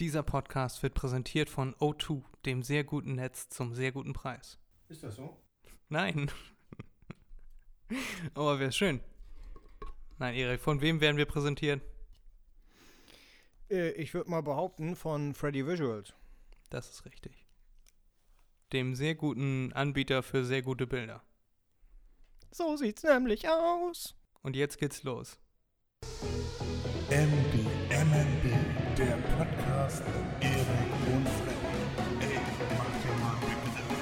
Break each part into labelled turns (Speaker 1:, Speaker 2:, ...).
Speaker 1: Dieser Podcast wird präsentiert von O2, dem sehr guten Netz zum sehr guten Preis.
Speaker 2: Ist das so?
Speaker 1: Nein. Aber wäre schön. Nein, Erik, von wem werden wir präsentiert?
Speaker 2: Äh, ich würde mal behaupten, von Freddy Visuals.
Speaker 1: Das ist richtig. Dem sehr guten Anbieter für sehr gute Bilder.
Speaker 2: So sieht's nämlich aus.
Speaker 1: Und jetzt geht's los.
Speaker 3: MB, Podcast Erik und Freddy. Ey, mach dir mal Begriff.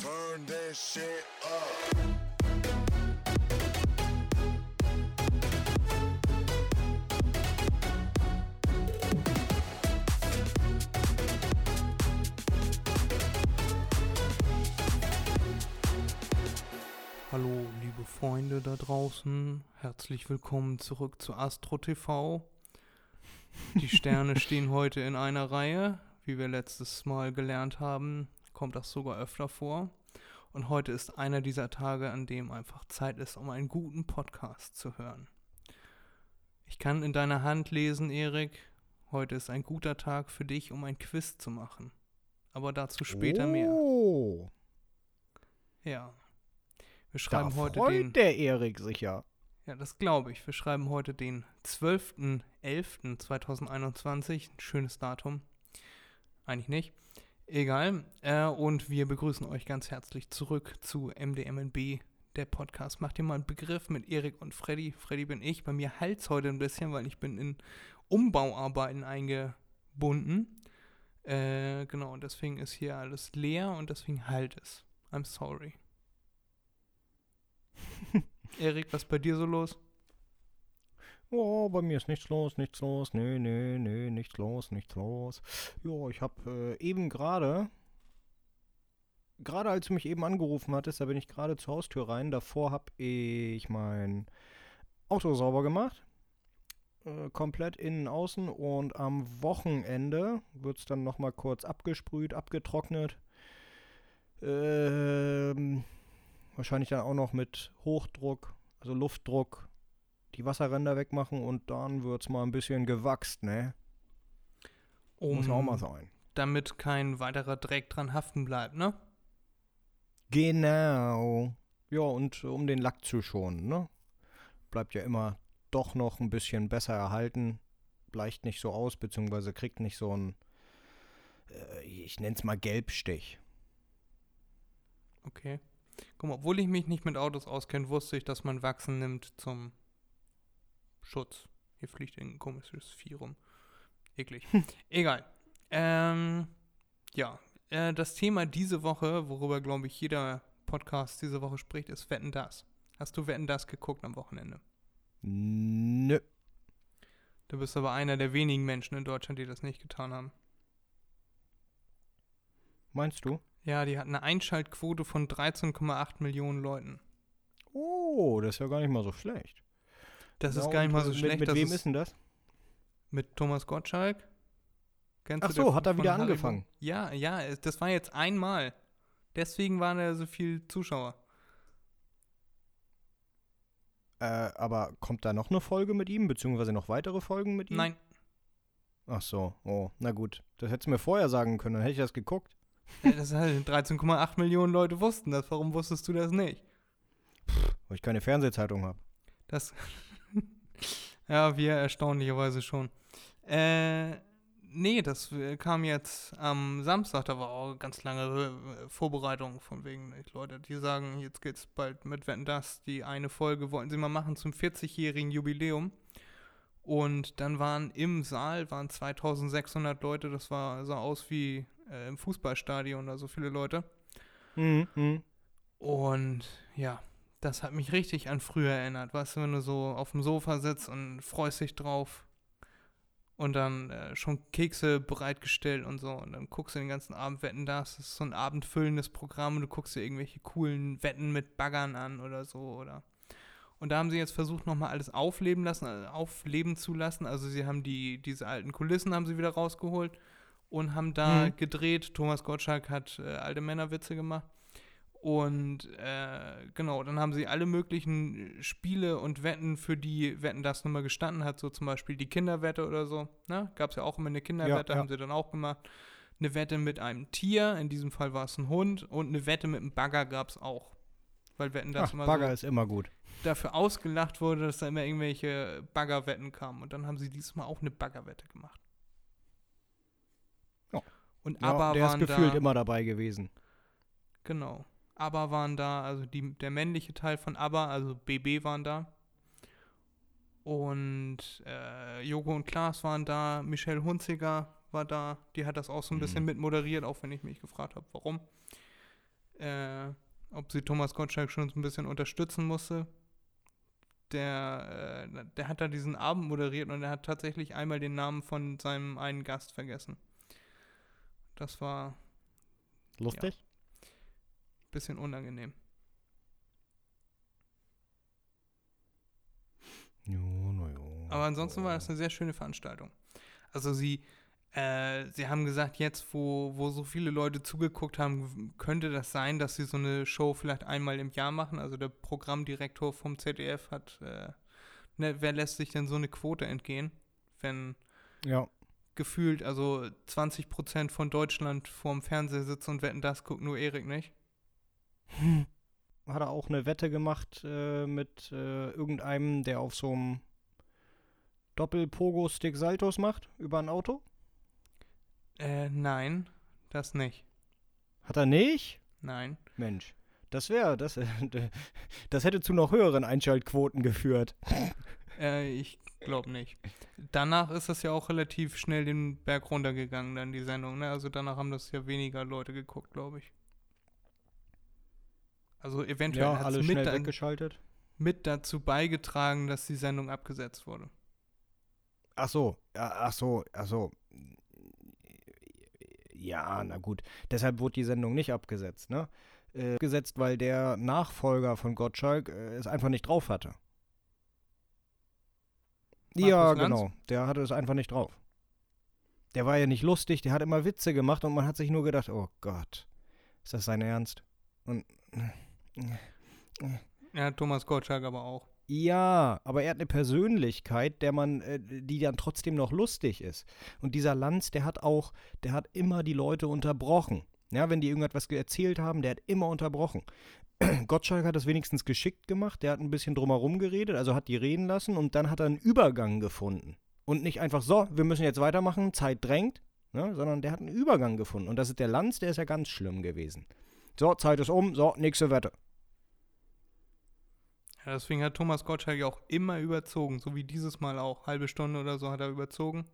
Speaker 4: Turn that shit up.
Speaker 1: Hallo, liebe Freunde da draußen. Herzlich willkommen zurück zu Astro TV. Die Sterne stehen heute in einer Reihe. Wie wir letztes Mal gelernt haben, kommt das sogar öfter vor. Und heute ist einer dieser Tage, an dem einfach Zeit ist, um einen guten Podcast zu hören. Ich kann in deiner Hand lesen, Erik, heute ist ein guter Tag für dich, um ein Quiz zu machen. Aber dazu später mehr.
Speaker 2: Oh,
Speaker 1: Ja. Wir
Speaker 2: da
Speaker 1: schreiben heute
Speaker 2: freut
Speaker 1: den.
Speaker 2: der Erik sich ja.
Speaker 1: Das glaube ich. Wir schreiben heute den 12.11.2021. Ein schönes Datum. Eigentlich nicht. Egal. Äh, und wir begrüßen euch ganz herzlich zurück zu MDMNB, der Podcast. Macht ihr mal einen Begriff mit Erik und Freddy. Freddy bin ich. Bei mir halt's heute ein bisschen, weil ich bin in Umbauarbeiten eingebunden. Äh, genau, und deswegen ist hier alles leer und deswegen halt es. I'm sorry. Erik, was ist bei dir so los?
Speaker 2: Oh, bei mir ist nichts los, nichts los. Nö, nö, nö, nichts los, nichts los. Jo, ich habe äh, eben gerade, gerade als du mich eben angerufen hattest, da bin ich gerade zur Haustür rein. Davor habe ich mein Auto sauber gemacht. Äh, komplett innen, außen. Und am Wochenende wird es dann nochmal kurz abgesprüht, abgetrocknet. Ähm, wahrscheinlich dann auch noch mit Hochdruck, also Luftdruck, die Wasserränder wegmachen und dann wird's mal ein bisschen gewachst, ne? Muss auch mal sein.
Speaker 1: damit kein weiterer Dreck dran haften bleibt, ne?
Speaker 2: Genau. Ja, und um den Lack zu schonen, ne? Bleibt ja immer doch noch ein bisschen besser erhalten. Bleicht nicht so aus, beziehungsweise kriegt nicht so ein, äh, ich nenn's mal Gelbstich.
Speaker 1: Okay. Guck mal, obwohl ich mich nicht mit Autos auskenne, wusste ich, dass man Wachsen nimmt zum Schutz. Hier fliegt ein komisches Vieh rum. Eklig. Egal. Ähm, ja, äh, das Thema diese Woche, worüber, glaube ich, jeder Podcast diese Woche spricht, ist Wetten, das. Hast du Wetten, das geguckt am Wochenende?
Speaker 2: Nö.
Speaker 1: Du bist aber einer der wenigen Menschen in Deutschland, die das nicht getan haben.
Speaker 2: Meinst du?
Speaker 1: Ja, die hatten eine Einschaltquote von 13,8 Millionen Leuten.
Speaker 2: Oh, das ist ja gar nicht mal so schlecht.
Speaker 1: Das
Speaker 2: Ja,
Speaker 1: ist gar nicht mal so schlecht.
Speaker 2: Mit, wem
Speaker 1: ist
Speaker 2: ist denn das?
Speaker 1: mit Thomas Gottschalk. Kennst
Speaker 2: Ach
Speaker 1: du
Speaker 2: so, hat er wieder angefangen?
Speaker 1: Ja, ja, das war jetzt einmal. Deswegen waren da so viele Zuschauer.
Speaker 2: Äh, aber kommt da noch eine Folge mit ihm, beziehungsweise noch weitere Folgen mit ihm?
Speaker 1: Nein,
Speaker 2: Ach so, oh, na gut. Das hättest du mir vorher sagen können, dann hätte ich das geguckt.
Speaker 1: Das halt 13,8 Millionen Leute wussten das. Warum wusstest du das nicht?
Speaker 2: Weil ich keine Fernsehzeitung habe.
Speaker 1: Das. ja, wir erstaunlicherweise schon. Äh, nee, das äh, kam jetzt am Samstag, da war auch ganz lange äh, Vorbereitung von wegen Leute, die sagen, jetzt geht's bald mit Wetten das. Die eine Folge wollten sie mal machen zum 40-jährigen Jubiläum. Und dann waren im Saal waren 2600 Leute, das war sah aus wie äh, im Fußballstadion, da so viele Leute.
Speaker 2: Mhm, mhm.
Speaker 1: Und ja, das hat mich richtig an früher erinnert. Weißt du, wenn du so auf dem Sofa sitzt und freust dich drauf und dann äh, schon Kekse bereitgestellt und so und dann guckst du den ganzen Abend Wetten das. Das ist so ein abendfüllendes Programm und du guckst dir irgendwelche coolen Wetten mit Baggern an oder so oder. Und da haben sie jetzt versucht, nochmal alles aufleben lassen, äh, aufleben zu lassen. Also sie haben die, diese alten Kulissen haben sie wieder rausgeholt und haben da
Speaker 2: Mhm.
Speaker 1: gedreht. Thomas Gottschalk hat äh, alte Männerwitze gemacht. Und äh, genau, dann haben sie alle möglichen Spiele und Wetten, für die Wetten das nun mal gestanden hat, so zum Beispiel die Kinderwette oder so. Ne? Gab es ja auch immer eine Kinderwette,
Speaker 2: ja.
Speaker 1: haben sie dann auch gemacht. Eine Wette mit einem Tier, in diesem Fall war es ein Hund, und eine Wette mit einem Bagger gab es auch. Weil Wetten das
Speaker 2: Ach,
Speaker 1: immer
Speaker 2: Bagger
Speaker 1: so
Speaker 2: ist immer gut.
Speaker 1: dafür ausgelacht wurde, dass da immer irgendwelche Baggerwetten kamen. Und dann haben sie diesmal auch eine Baggerwette gemacht. Und
Speaker 2: Ja,
Speaker 1: aber
Speaker 2: der ist gefühlt
Speaker 1: da,
Speaker 2: immer dabei gewesen.
Speaker 1: genau. Aber waren da, also die, der männliche Teil von ABBA, also BB waren da. Und äh, Joko und Klaas waren da, Michelle Hunziger war da, die hat das auch so ein bisschen
Speaker 2: Mhm.
Speaker 1: mit moderiert, auch wenn ich mich gefragt habe, warum. Äh, ob sie Thomas Gottschalk schon so ein bisschen unterstützen musste. Der, äh, der hat da diesen Abend moderiert und er hat tatsächlich einmal den Namen von seinem einen Gast vergessen. Das war
Speaker 2: Lustig?
Speaker 1: bisschen unangenehm.
Speaker 2: Ja, na ja.
Speaker 1: Aber ansonsten war das eine sehr schöne Veranstaltung. Also sie, äh, sie haben gesagt, jetzt, wo, wo so viele Leute zugeguckt haben, könnte das sein, dass sie so eine Show vielleicht einmal im Jahr machen. Also der Programmdirektor vom ZDF hat, äh, ne, wer lässt sich denn so eine Quote entgehen, wenn
Speaker 2: Ja.
Speaker 1: Gefühlt, also 20 Prozent von Deutschland vorm Fernseher sitzt und wetten, das guckt nur Erik nicht.
Speaker 2: Hat er auch eine Wette gemacht äh, mit äh, irgendeinem, der auf so einem Doppel-Pogo-Stick Saltos macht über ein Auto?
Speaker 1: Äh, nein, das nicht.
Speaker 2: Hat er nicht?
Speaker 1: Nein.
Speaker 2: Mensch, das wäre, das, das hätte zu noch höheren Einschaltquoten geführt.
Speaker 1: Äh, ich glaube nicht. Danach ist das ja auch relativ schnell den Berg runtergegangen, dann die Sendung. Ne? Also danach haben das ja weniger Leute geguckt, glaube ich. Also eventuell
Speaker 2: Ja,
Speaker 1: hat
Speaker 2: alles
Speaker 1: es
Speaker 2: schnell
Speaker 1: mit,
Speaker 2: weggeschaltet.
Speaker 1: mit dazu beigetragen, dass die Sendung abgesetzt wurde.
Speaker 2: Ach so, ja, ach so, ach so. Ja, na gut. Deshalb wurde die Sendung nicht abgesetzt, ne? Äh, abgesetzt, weil der Nachfolger von Gottschalk äh, es einfach nicht drauf hatte. Ja,
Speaker 1: Markus Lanz?
Speaker 2: genau. Der hatte es einfach nicht drauf. Der war ja nicht lustig, der hat immer Witze gemacht und man hat sich nur gedacht, oh Gott, ist das sein Ernst? Und
Speaker 1: Ja, Thomas Gottschalk aber auch.
Speaker 2: ja, aber er hat eine Persönlichkeit, der man, äh, die dann trotzdem noch lustig ist. Und dieser Lanz, der hat auch, der hat immer die Leute unterbrochen. Ja, wenn die irgendetwas ge- erzählt haben, der hat immer unterbrochen. Gottschalk hat das wenigstens geschickt gemacht, der hat ein bisschen drumherum geredet, also hat die reden lassen und dann hat er einen Übergang gefunden. Und nicht einfach so, wir müssen jetzt weitermachen, Zeit drängt, ne, sondern der hat einen Übergang gefunden. Und das ist der Lanz, der ist ja ganz schlimm gewesen. So, Zeit ist um, so, nächste Wette.
Speaker 1: Ja, deswegen hat Thomas Gottschalk ja auch immer überzogen, so wie dieses Mal auch. Halbe Stunde oder so hat er überzogen.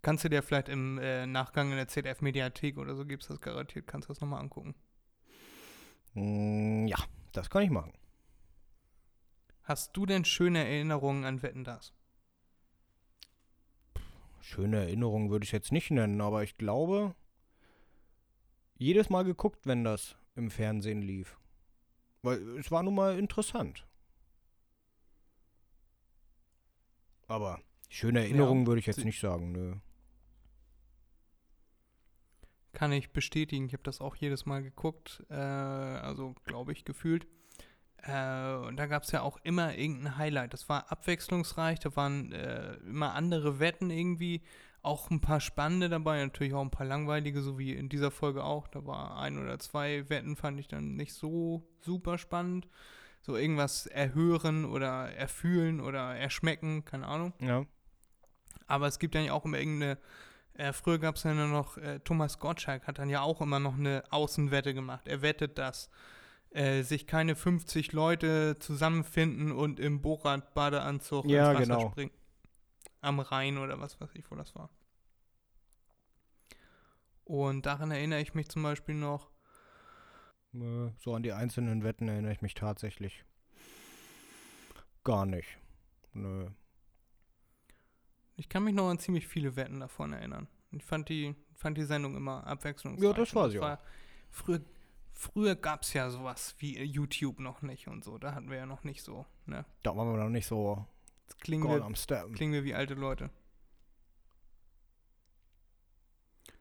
Speaker 1: Kannst du dir vielleicht im äh, Nachgang in der ZDF-Mediathek oder so, gibt es das garantiert, kannst du das nochmal angucken.
Speaker 2: Mm, ja, das kann ich machen.
Speaker 1: Hast du denn schöne Erinnerungen an Wetten, das?
Speaker 2: Schöne Erinnerung würde ich jetzt nicht nennen, aber ich glaube, jedes Mal geguckt, wenn das im Fernsehen lief. Weil es war nun mal interessant. Aber schöne Erinnerungen würde ich jetzt
Speaker 1: sie-
Speaker 2: nicht sagen, nö.
Speaker 1: Kann ich bestätigen. Ich habe das auch jedes Mal geguckt. Äh, also, glaube ich, gefühlt. Äh, und da gab es ja auch immer irgendein Highlight. Das war abwechslungsreich. Da waren äh, immer andere Wetten irgendwie. Auch ein paar spannende dabei. Natürlich auch ein paar langweilige, so wie in dieser Folge auch. Da war ein oder zwei Wetten, fand ich dann nicht so super spannend. So irgendwas erhören oder erfühlen oder erschmecken. Keine Ahnung.
Speaker 2: Ja.
Speaker 1: Aber es gibt dann ja auch immer irgendeine. Äh, früher gab es ja nur noch, äh, Thomas Gottschalk hat dann ja auch immer noch eine Außenwette gemacht. Er wettet, dass äh, sich keine 50 Leute zusammenfinden und im Borat-Badeanzug
Speaker 2: Ja,
Speaker 1: ins Wasser
Speaker 2: genau.
Speaker 1: springen. Am Rhein oder was weiß ich, wo das war. Und daran erinnere ich mich zum Beispiel noch.
Speaker 2: Äh, So an die einzelnen Wetten erinnere ich mich tatsächlich gar nicht. Nö.
Speaker 1: Ich kann mich noch an ziemlich viele Wetten davon erinnern. Ich fand die, fand die Sendung immer abwechslungsreich.
Speaker 2: Ja, das war sie auch.
Speaker 1: Früher, früher gab es ja sowas wie YouTube noch nicht und so. Da hatten wir ja noch nicht so. Ne?
Speaker 2: Da waren wir noch nicht so
Speaker 1: Jetzt klingen wir,
Speaker 2: am
Speaker 1: klingen wir wie alte Leute.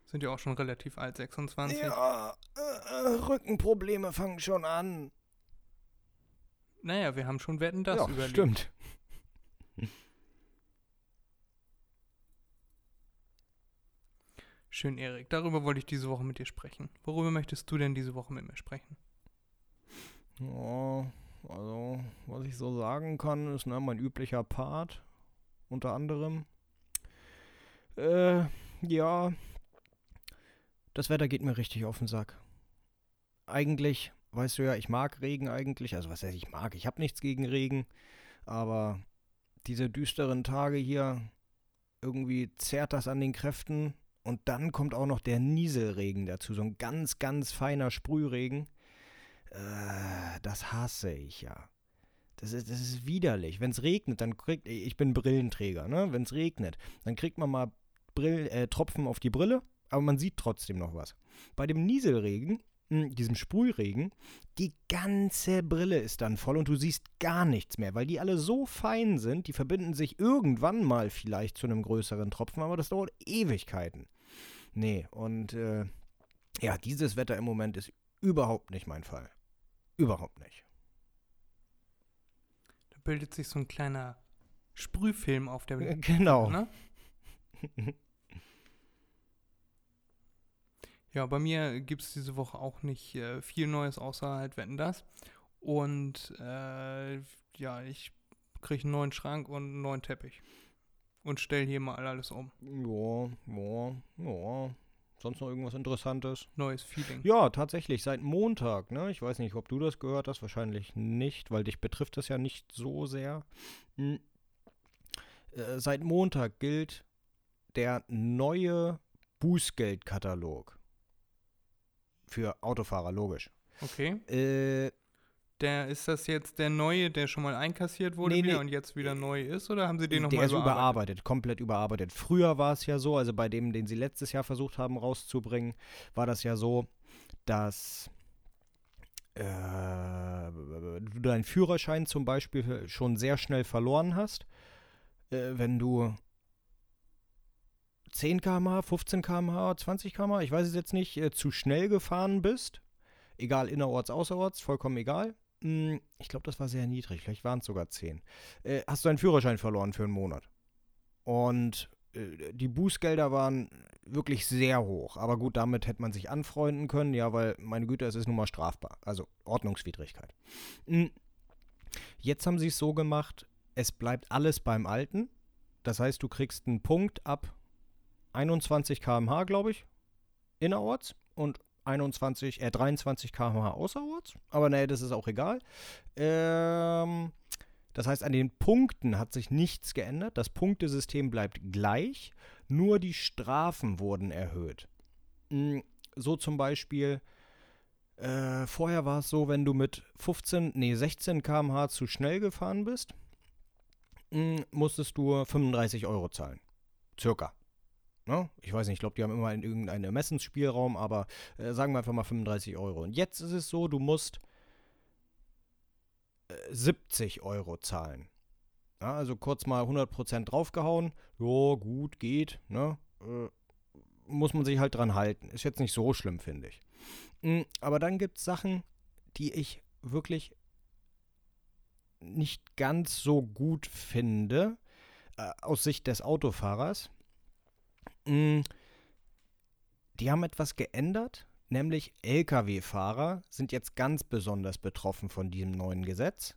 Speaker 1: Sind ja auch schon relativ alt, 26.
Speaker 2: Ja, äh, äh, Rückenprobleme fangen schon an.
Speaker 1: Naja, wir haben schon Wetten das
Speaker 2: ja,
Speaker 1: überlebt.
Speaker 2: stimmt.
Speaker 1: Schön, Erik. Darüber wollte ich diese Woche mit dir sprechen. Worüber möchtest du denn diese Woche mit mir sprechen?
Speaker 2: Ja, also, was ich so sagen kann, ist ne, mein üblicher Part. Unter anderem. Äh, ja. Das Wetter geht mir richtig auf den Sack. Eigentlich, weißt du ja, ich mag Regen eigentlich. Also, was heißt ich mag? Ich habe nichts gegen Regen. Aber diese düsteren Tage hier, irgendwie zerrt das an den Kräften. Und dann kommt auch noch der Nieselregen dazu. So ein ganz, ganz feiner Sprühregen. Äh, das hasse ich ja. Das ist, das ist widerlich. Wenn es regnet, dann kriegt. Ich bin Brillenträger, ne? Wenn es regnet, dann kriegt man mal Brill, äh, Tropfen auf die Brille, aber man sieht trotzdem noch was. Bei dem Nieselregen, mh, diesem Sprühregen, die ganze Brille ist dann voll und du siehst gar nichts mehr, weil die alle so fein sind, die verbinden sich irgendwann mal vielleicht zu einem größeren Tropfen, aber das dauert Ewigkeiten. Nee, und äh, ja, dieses Wetter im Moment ist überhaupt nicht mein Fall. Überhaupt nicht.
Speaker 1: Da bildet sich so ein kleiner Sprühfilm auf der
Speaker 2: Äh, Genau.
Speaker 1: Ne? Ja, bei mir gibt es diese Woche auch nicht äh, viel Neues, außer halt Wetten das. Und äh, ja, ich kriege einen neuen Schrank und einen neuen Teppich. Und stelle hier mal alles um.
Speaker 2: Ja, ja, ja. Sonst noch irgendwas Interessantes?
Speaker 1: Neues Feeling.
Speaker 2: Ja, tatsächlich, seit Montag, ne? Ich weiß nicht, ob du das gehört hast, wahrscheinlich nicht, weil dich betrifft das ja nicht so sehr. Hm. Äh, seit Montag gilt der neue Bußgeldkatalog. Für Autofahrer, logisch.
Speaker 1: Okay.
Speaker 2: Äh,
Speaker 1: Der, ist das jetzt der neue, der schon mal einkassiert wurde
Speaker 2: Nee,
Speaker 1: wieder
Speaker 2: nee.
Speaker 1: und jetzt wieder neu ist? Oder haben sie den
Speaker 2: der
Speaker 1: nochmal
Speaker 2: ist überarbeitet, komplett überarbeitet. Früher war es ja so, also bei dem, den sie letztes Jahr versucht haben rauszubringen, war das ja so, dass äh, du deinen Führerschein zum Beispiel schon sehr schnell verloren hast, äh, wenn du 10 km/h, 15 km/h, 20 km/h, ich weiß es jetzt nicht, äh, zu schnell gefahren bist. Egal, innerorts, außerorts, vollkommen egal. Hm, Ich glaube, das war sehr niedrig, vielleicht waren es sogar 10. Äh, hast du deinen Führerschein verloren für einen Monat. Und äh, die Bußgelder waren wirklich sehr hoch. Aber gut, damit hätte man sich anfreunden können, ja, weil, meine Güte, es ist nun mal strafbar. Also Ordnungswidrigkeit. Hm, Jetzt haben sie es so gemacht, es bleibt alles beim Alten. Das heißt, du kriegst einen Punkt ab 21 km/h, glaube ich, innerorts und 21, äh, 23 km/h außerorts. Aber nee, das ist auch egal. Ähm, das heißt, an den Punkten hat sich nichts geändert. Das Punktesystem bleibt gleich, nur die Strafen wurden erhöht. Mm, So zum Beispiel, äh, vorher war es so, wenn du mit 15, nee, 16 km/h zu schnell gefahren bist, mm, musstest du 35 Euro zahlen. Circa. Ne? Ich weiß nicht, ich glaube, die haben immer in irgendeinen Ermessensspielraum, aber äh, sagen wir einfach mal 35 Euro. Und jetzt ist es so, du musst äh, 70 Euro zahlen. Ja, also kurz mal 100% draufgehauen. Ja, gut, geht. Ne? Äh, muss man sich halt dran halten. Ist jetzt nicht so schlimm, finde ich. Mm, Aber dann gibt es Sachen, die ich wirklich nicht ganz so gut finde, äh, aus Sicht des Autofahrers. Mm, Die haben etwas geändert, nämlich Lkw-Fahrer sind jetzt ganz besonders betroffen von diesem neuen Gesetz.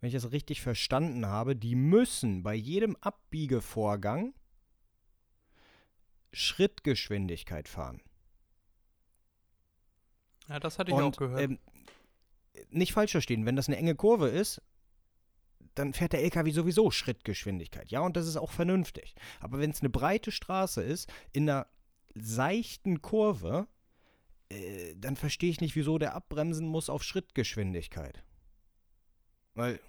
Speaker 2: Wenn ich das richtig verstanden habe, die müssen bei jedem Abbiegevorgang Schrittgeschwindigkeit fahren.
Speaker 1: Ja, das hatte ich
Speaker 2: Und,
Speaker 1: auch gehört.
Speaker 2: Ähm, nicht falsch verstehen, wenn das eine enge Kurve ist, dann fährt der LKW sowieso Schrittgeschwindigkeit. Ja, und das ist auch vernünftig. Aber wenn es eine breite Straße ist, in einer seichten Kurve, äh, dann verstehe ich nicht, wieso der abbremsen muss auf Schrittgeschwindigkeit. Weil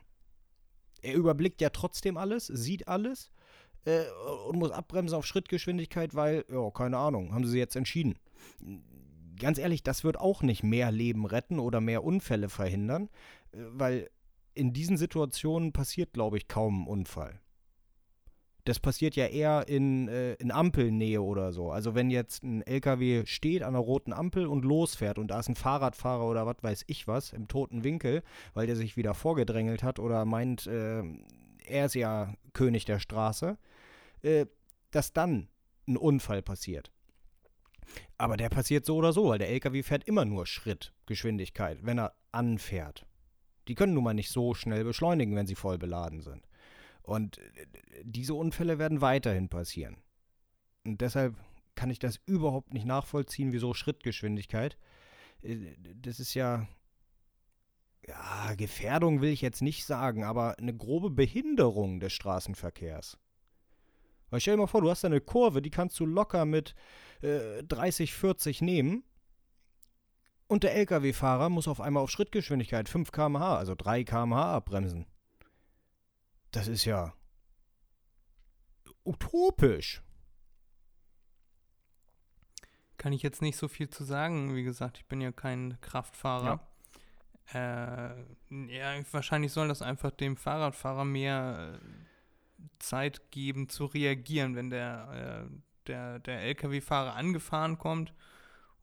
Speaker 2: er überblickt ja trotzdem alles, sieht alles äh, und muss abbremsen auf Schrittgeschwindigkeit, weil, ja, keine Ahnung, haben sie jetzt entschieden. Ganz ehrlich, das wird auch nicht mehr Leben retten oder mehr Unfälle verhindern, äh, weil in diesen Situationen passiert, glaube ich, kaum ein Unfall. Das passiert ja eher in, äh, in Ampelnähe oder so. Also wenn jetzt ein LKW steht an einer roten Ampel und losfährt und da ist ein Fahrradfahrer oder was weiß ich was im toten Winkel, weil der sich wieder vorgedrängelt hat oder meint, äh, er ist ja König der Straße, äh, dass dann ein Unfall passiert. Aber der passiert so oder so, weil der LKW fährt immer nur Schrittgeschwindigkeit, wenn er anfährt. Die können nun mal nicht so schnell beschleunigen, wenn sie voll beladen sind. Und äh, diese Unfälle werden weiterhin passieren. Und deshalb kann ich das überhaupt nicht nachvollziehen, wieso Schrittgeschwindigkeit. Äh, das ist ja, ja, Gefährdung will ich jetzt nicht sagen, aber eine grobe Behinderung des Straßenverkehrs. Weil stell dir mal vor, du hast eine Kurve, die kannst du locker mit äh, 30, 40 nehmen. Und der Lkw-Fahrer muss auf einmal auf Schrittgeschwindigkeit 5 km/h, also 3 km/h abbremsen. Das ist ja utopisch.
Speaker 1: Kann ich jetzt nicht so viel zu sagen. Wie gesagt, ich bin ja kein Kraftfahrer. Ja, äh, ja wahrscheinlich soll das einfach dem Fahrradfahrer mehr äh, Zeit geben zu reagieren, wenn der, äh, der, der LKW-Fahrer angefahren kommt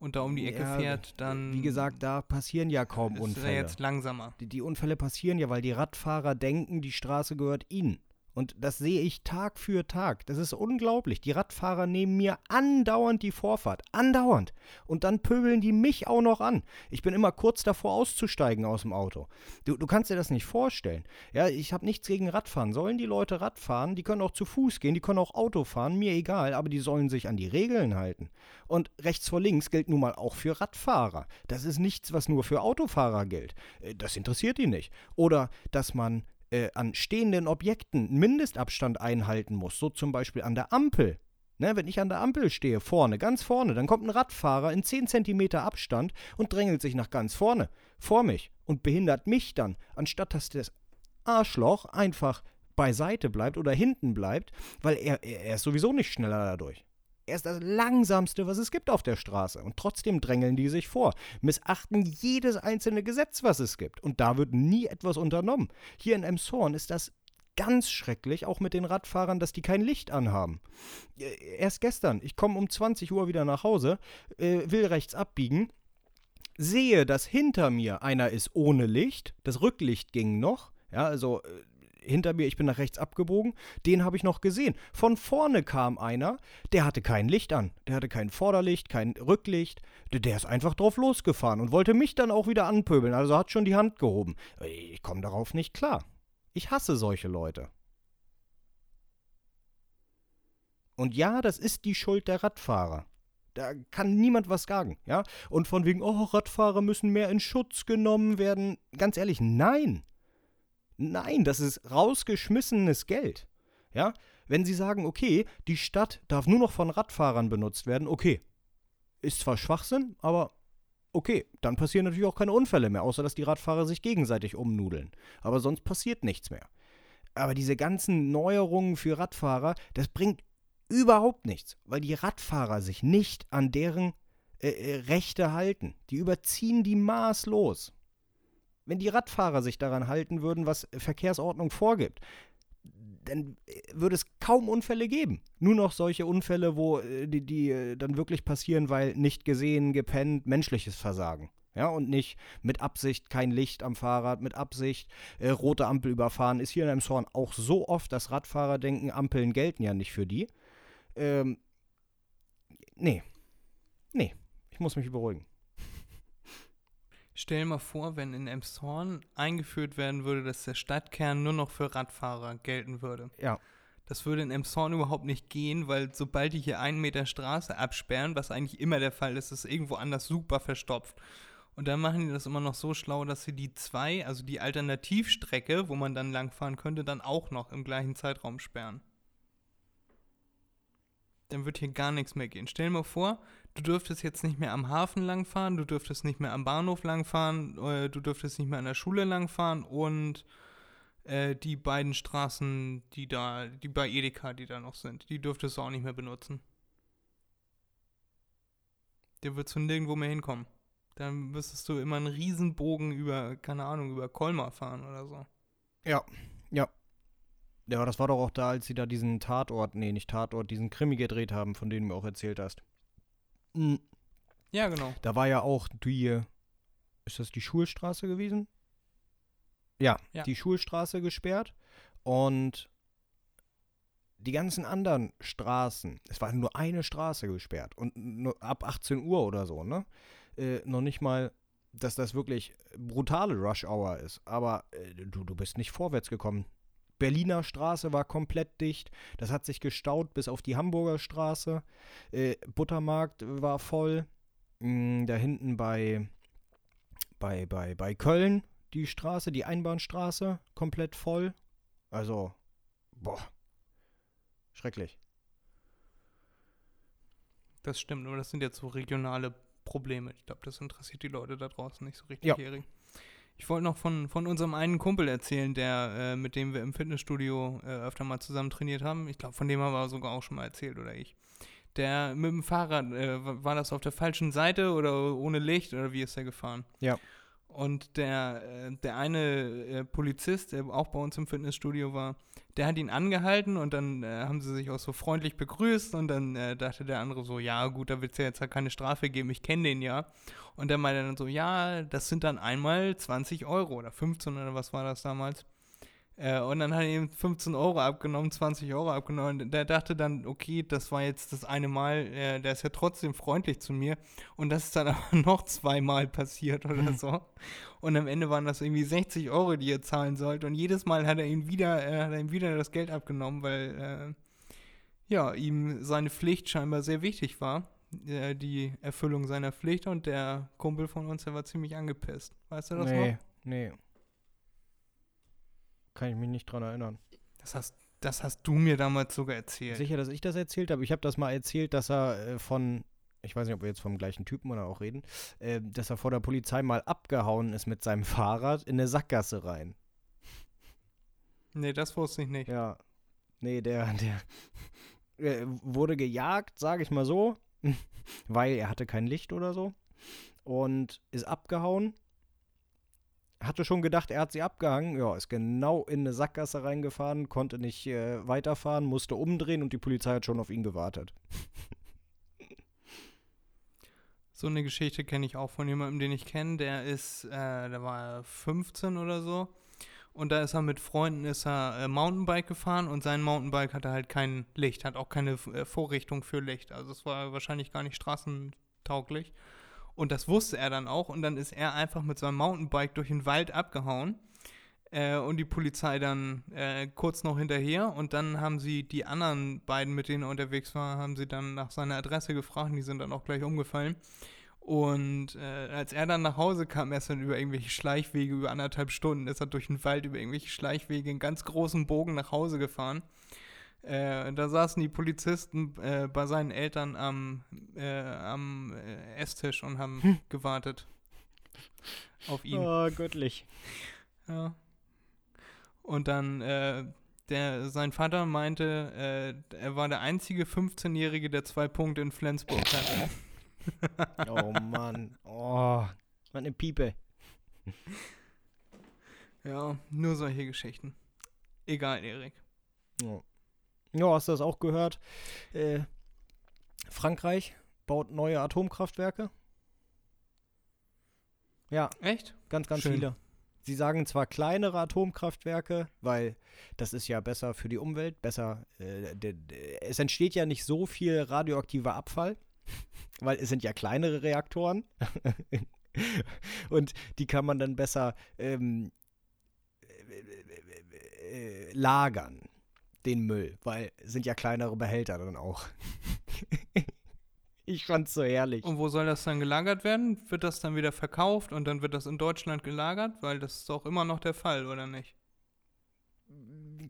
Speaker 1: und da um die Ecke ja, fährt, dann.
Speaker 2: Wie gesagt, da passieren ja kaum
Speaker 1: ist
Speaker 2: Unfälle.
Speaker 1: Er jetzt langsamer.
Speaker 2: Die, die Unfälle passieren ja, weil die Radfahrer denken, die Straße gehört ihnen. Und das sehe ich Tag für Tag. Das ist unglaublich. Die Radfahrer nehmen mir andauernd die Vorfahrt. Andauernd. Und dann pöbeln die mich auch noch an. Ich bin immer kurz davor auszusteigen aus dem Auto. Du, du kannst dir das nicht vorstellen. Ja, ich habe nichts gegen Radfahren. Sollen die Leute Radfahren? Die können auch zu Fuß gehen, die können auch Auto fahren. Mir egal. Aber die sollen sich an die Regeln halten. Und rechts vor links gilt nun mal auch für Radfahrer. Das ist nichts, was nur für Autofahrer gilt. Äh, das interessiert die nicht. Oder dass man äh, an stehenden Objekten einen Mindestabstand einhalten muss, so zum Beispiel an der Ampel. Ne, wenn ich an der Ampel stehe, vorne, ganz vorne, dann kommt ein Radfahrer in 10 cm Abstand und drängelt sich nach ganz vorne, vor mich und behindert mich dann, anstatt dass das Arschloch einfach beiseite bleibt oder hinten bleibt, weil er, er ist sowieso nicht schneller dadurch. Er ist das langsamste, was es gibt auf der Straße. Und trotzdem drängeln die sich vor, missachten jedes einzelne Gesetz, was es gibt. Und da wird nie etwas unternommen. Hier in Emshorn ist das ganz schrecklich, auch mit den Radfahrern, dass die kein Licht anhaben. Äh, erst gestern, ich komme um 20 Uhr wieder nach Hause, äh, will rechts abbiegen, sehe, dass hinter mir einer ist ohne Licht, das Rücklicht ging noch, ja, also äh, hinter mir, ich bin nach rechts abgebogen, den habe ich noch gesehen. Von vorne kam einer, der hatte kein Licht an. Der hatte kein Vorderlicht, kein Rücklicht. Der, ist einfach drauf losgefahren und wollte mich dann auch wieder anpöbeln. Also hat schon die Hand gehoben. Ich komme darauf nicht klar. Ich hasse solche Leute. Und ja, das ist die Schuld der Radfahrer. Da kann niemand was sagen, ja? Und von wegen, oh, Radfahrer müssen mehr in Schutz genommen werden. Ganz ehrlich, nein. Nein, das ist rausgeschmissenes Geld. Ja, wenn Sie sagen, okay, die Stadt darf nur noch von Radfahrern benutzt werden, okay. Ist zwar Schwachsinn, aber okay, dann passieren natürlich auch keine Unfälle mehr, außer dass die Radfahrer sich gegenseitig umnudeln. Aber sonst passiert nichts mehr. Aber diese ganzen Neuerungen für Radfahrer, das bringt überhaupt nichts, weil die Radfahrer sich nicht an deren äh, äh Rechte halten. Die überziehen die maßlos. Wenn die Radfahrer sich daran halten würden, was Verkehrsordnung vorgibt, dann äh, würde es kaum Unfälle geben. Nur noch solche Unfälle, wo äh, die, die äh, dann wirklich passieren, weil nicht gesehen, gepennt, menschliches Versagen. Ja, und nicht mit Absicht kein Licht am Fahrrad, mit Absicht äh, rote Ampel überfahren. Ist hier in Emshorn auch so oft, dass Radfahrer denken, Ampeln gelten ja nicht für die. Ähm, nee. Nee, ich muss mich beruhigen.
Speaker 1: Stell mal vor, wenn in Emshorn eingeführt werden würde, dass der Stadtkern nur noch für Radfahrer gelten würde.
Speaker 2: Ja.
Speaker 1: Das würde in Emshorn überhaupt nicht gehen, weil sobald die hier einen Meter Straße absperren, was eigentlich immer der Fall ist, ist irgendwo anders super verstopft. Und dann machen die das immer noch so schlau, dass sie die zwei, also die Alternativstrecke, wo man dann langfahren könnte, dann auch noch im gleichen Zeitraum sperren. Dann wird hier gar nichts mehr gehen. Stell dir mal vor, du dürftest jetzt nicht mehr am Hafen langfahren, du dürftest nicht mehr am Bahnhof langfahren, äh, du dürftest nicht mehr an der Schule langfahren und äh, die beiden Straßen, die da, die bei Edeka, die da noch sind, die dürftest du auch nicht mehr benutzen. Der wird zu nirgendwo mehr hinkommen. Dann müsstest du immer einen Riesenbogen über, keine Ahnung, über Colmar fahren oder so.
Speaker 2: Ja, ja. Ja, das war doch auch da, als sie da diesen Tatort, nee, nicht Tatort, diesen Krimi gedreht haben, von dem du mir auch erzählt hast. Mm,
Speaker 1: Ja, genau.
Speaker 2: Da war ja auch die, ist das die Schulstraße gewesen? Ja,
Speaker 1: Ja.
Speaker 2: die Schulstraße gesperrt und die ganzen anderen Straßen, es war nur eine Straße gesperrt und nur ab 18 Uhr oder so, ne? Äh, noch nicht mal, dass das wirklich brutale Rush Hour ist, aber äh, du, du bist nicht vorwärts gekommen. Berliner Straße war komplett dicht, das hat sich gestaut bis auf die Hamburger Straße. Äh, Buttermarkt war voll. Mm, Da hinten bei, bei, bei, bei Köln die Straße, die Einbahnstraße, komplett voll. Also, boah. Schrecklich.
Speaker 1: Das stimmt, aber das sind jetzt so regionale Probleme. Ich glaube, das interessiert die Leute da draußen nicht so richtig,
Speaker 2: Ja.
Speaker 1: Erik. Ich wollte noch von, von unserem einen Kumpel erzählen, der, äh, mit dem wir im Fitnessstudio äh, öfter mal zusammen trainiert haben. Ich glaube, von dem haben wir sogar auch schon mal erzählt, oder ich. Der mit dem Fahrrad, äh, wa- war das auf der falschen Seite oder ohne Licht oder wie ist der gefahren?
Speaker 2: Ja.
Speaker 1: Und der, äh, der eine äh, Polizist, der auch bei uns im Fitnessstudio war, der hat ihn angehalten und dann äh, haben sie sich auch so freundlich begrüßt und dann äh, dachte der andere so, ja gut, da wird es ja jetzt halt keine Strafe geben, ich kenne den ja. Und der meinte dann so, ja, das sind dann einmal 20 Euro oder 15 oder was war das damals. Äh, und dann hat er ihm 15 Euro abgenommen, 20 Euro abgenommen. Und der dachte dann, okay, das war jetzt das eine Mal, äh, der ist ja trotzdem freundlich zu mir. Und das ist dann aber noch zweimal passiert oder so. Und am Ende waren das irgendwie 60 Euro, die er zahlen sollte. Und jedes Mal hat er ihm wieder, äh, hat er ihm wieder das Geld abgenommen, weil äh, ja, ihm seine Pflicht scheinbar sehr wichtig war. Äh, die Erfüllung seiner Pflicht. Und der Kumpel von uns, der war ziemlich angepisst. Weißt du das
Speaker 2: nee,
Speaker 1: noch?
Speaker 2: nee. Kann ich mich nicht dran erinnern.
Speaker 1: Das hast, das hast du mir damals sogar erzählt.
Speaker 2: Sicher, dass ich das erzählt habe. Ich habe das mal erzählt, dass er äh, von, ich weiß nicht, ob wir jetzt vom gleichen Typen oder auch reden, äh, dass er vor der Polizei mal abgehauen ist mit seinem Fahrrad in eine Sackgasse rein.
Speaker 1: Nee, das wusste ich nicht.
Speaker 2: Ja. Nee, der, der äh, wurde gejagt, sage ich mal so, weil er hatte kein Licht oder so und ist abgehauen. Hatte schon gedacht, er hat sie abgehangen. Ja, ist genau in eine Sackgasse reingefahren, konnte nicht äh, weiterfahren, musste umdrehen und die Polizei hat schon auf ihn gewartet.
Speaker 1: So eine Geschichte kenne ich auch von jemandem, den ich kenne. Der ist, äh, der war 15 oder so. Und da ist er mit Freunden, ist er äh, Mountainbike gefahren und sein Mountainbike hatte halt kein Licht, hat auch keine äh, Vorrichtung für Licht. Also es war wahrscheinlich gar nicht straßentauglich. Und das wusste er dann auch. Und dann ist er einfach mit seinem Mountainbike durch den Wald abgehauen. Äh, und die Polizei dann äh, kurz noch hinterher. Und dann haben sie die anderen beiden, mit denen er unterwegs war, haben sie dann nach seiner Adresse gefragt. Und die sind dann auch gleich umgefallen. Und äh, als er dann nach Hause kam, er dann über irgendwelche Schleichwege, über anderthalb Stunden, ist er durch den Wald über irgendwelche Schleichwege in ganz großen Bogen nach Hause gefahren. Äh, da saßen die Polizisten äh, bei seinen Eltern am, äh, am äh, Esstisch und haben gewartet auf ihn.
Speaker 2: Oh, göttlich.
Speaker 1: Ja. Und dann, äh, der, sein Vater meinte, äh, er war der einzige 15-Jährige, der zwei Punkte in Flensburg hatte.
Speaker 2: Oh Mann. Oh, was eine Piepe.
Speaker 1: Ja, nur solche Geschichten. Egal, Erik.
Speaker 2: Ja. Ja, hast du das auch gehört? Äh, Frankreich baut neue Atomkraftwerke. Ja,
Speaker 1: Echt?
Speaker 2: ganz, ganz
Speaker 1: Schön.
Speaker 2: viele. Sie sagen zwar kleinere Atomkraftwerke, weil das ist ja besser für die Umwelt, besser. Äh, de- de- es entsteht ja nicht so viel radioaktiver Abfall, weil es sind ja kleinere Reaktoren. Und die kann man dann besser ähm, äh, äh, lagern, den Müll, weil sind ja kleinere Behälter dann auch. ich fand's so herrlich.
Speaker 1: Und wo soll das dann gelagert werden? Wird das dann wieder verkauft und dann wird das in Deutschland gelagert? Weil das ist doch immer noch der Fall, oder nicht?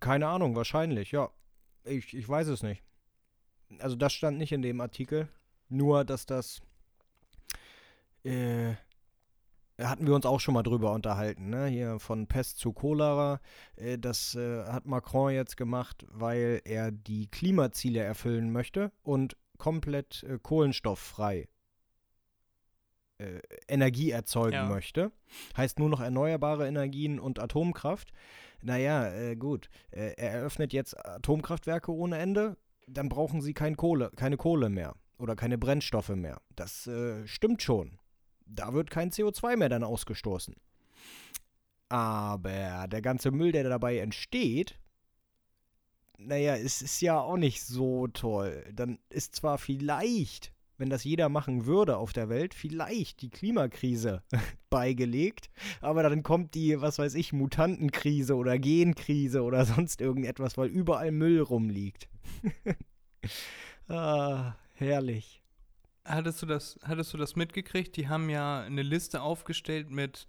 Speaker 2: Keine Ahnung, wahrscheinlich, ja. Ich, ich weiß es nicht. Also das stand nicht in dem Artikel. Nur, dass das äh, hatten wir uns auch schon mal drüber unterhalten, ne? Hier von Pest zu Cholera. Äh, das äh, hat Macron jetzt gemacht, weil er die Klimaziele erfüllen möchte und komplett äh, kohlenstofffrei äh, Energie erzeugen
Speaker 1: Ja.
Speaker 2: möchte. Heißt nur noch erneuerbare Energien und Atomkraft. Naja, äh, gut. Äh, er eröffnet jetzt Atomkraftwerke ohne Ende. Dann brauchen sie kein Kohle, keine Kohle mehr oder keine Brennstoffe mehr. Das äh, stimmt schon. Da wird kein CO2 mehr dann ausgestoßen. Aber der ganze Müll, der dabei entsteht, naja, es ist ja auch nicht so toll. Dann ist zwar vielleicht, wenn das jeder machen würde auf der Welt, vielleicht die Klimakrise beigelegt, aber dann kommt die, was weiß ich, Mutantenkrise oder Genkrise oder sonst irgendetwas, weil überall Müll rumliegt. ah, herrlich.
Speaker 1: Hattest du das, hattest du das mitgekriegt? Die haben ja eine Liste aufgestellt mit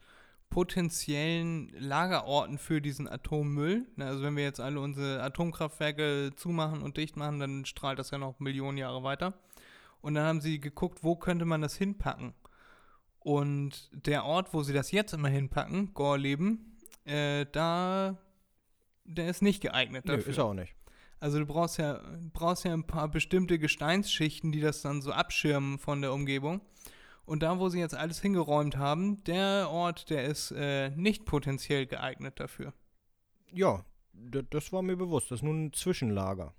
Speaker 1: potenziellen Lagerorten für diesen Atommüll. Also wenn wir jetzt alle unsere Atomkraftwerke zumachen und dicht machen, dann strahlt das ja noch Millionen Jahre weiter. Und dann haben sie geguckt, wo könnte man das hinpacken. Und der Ort, wo sie das jetzt immer hinpacken, Gorleben, äh, da, der ist nicht geeignet dafür.
Speaker 2: ist auch nicht.
Speaker 1: Also du brauchst ja, brauchst ja ein paar bestimmte Gesteinsschichten, die das dann so abschirmen von der Umgebung. Und da, wo sie jetzt alles hingeräumt haben, der Ort, der ist äh, nicht potenziell geeignet dafür.
Speaker 2: Ja, das war mir bewusst. Das ist nur ein Zwischenlager.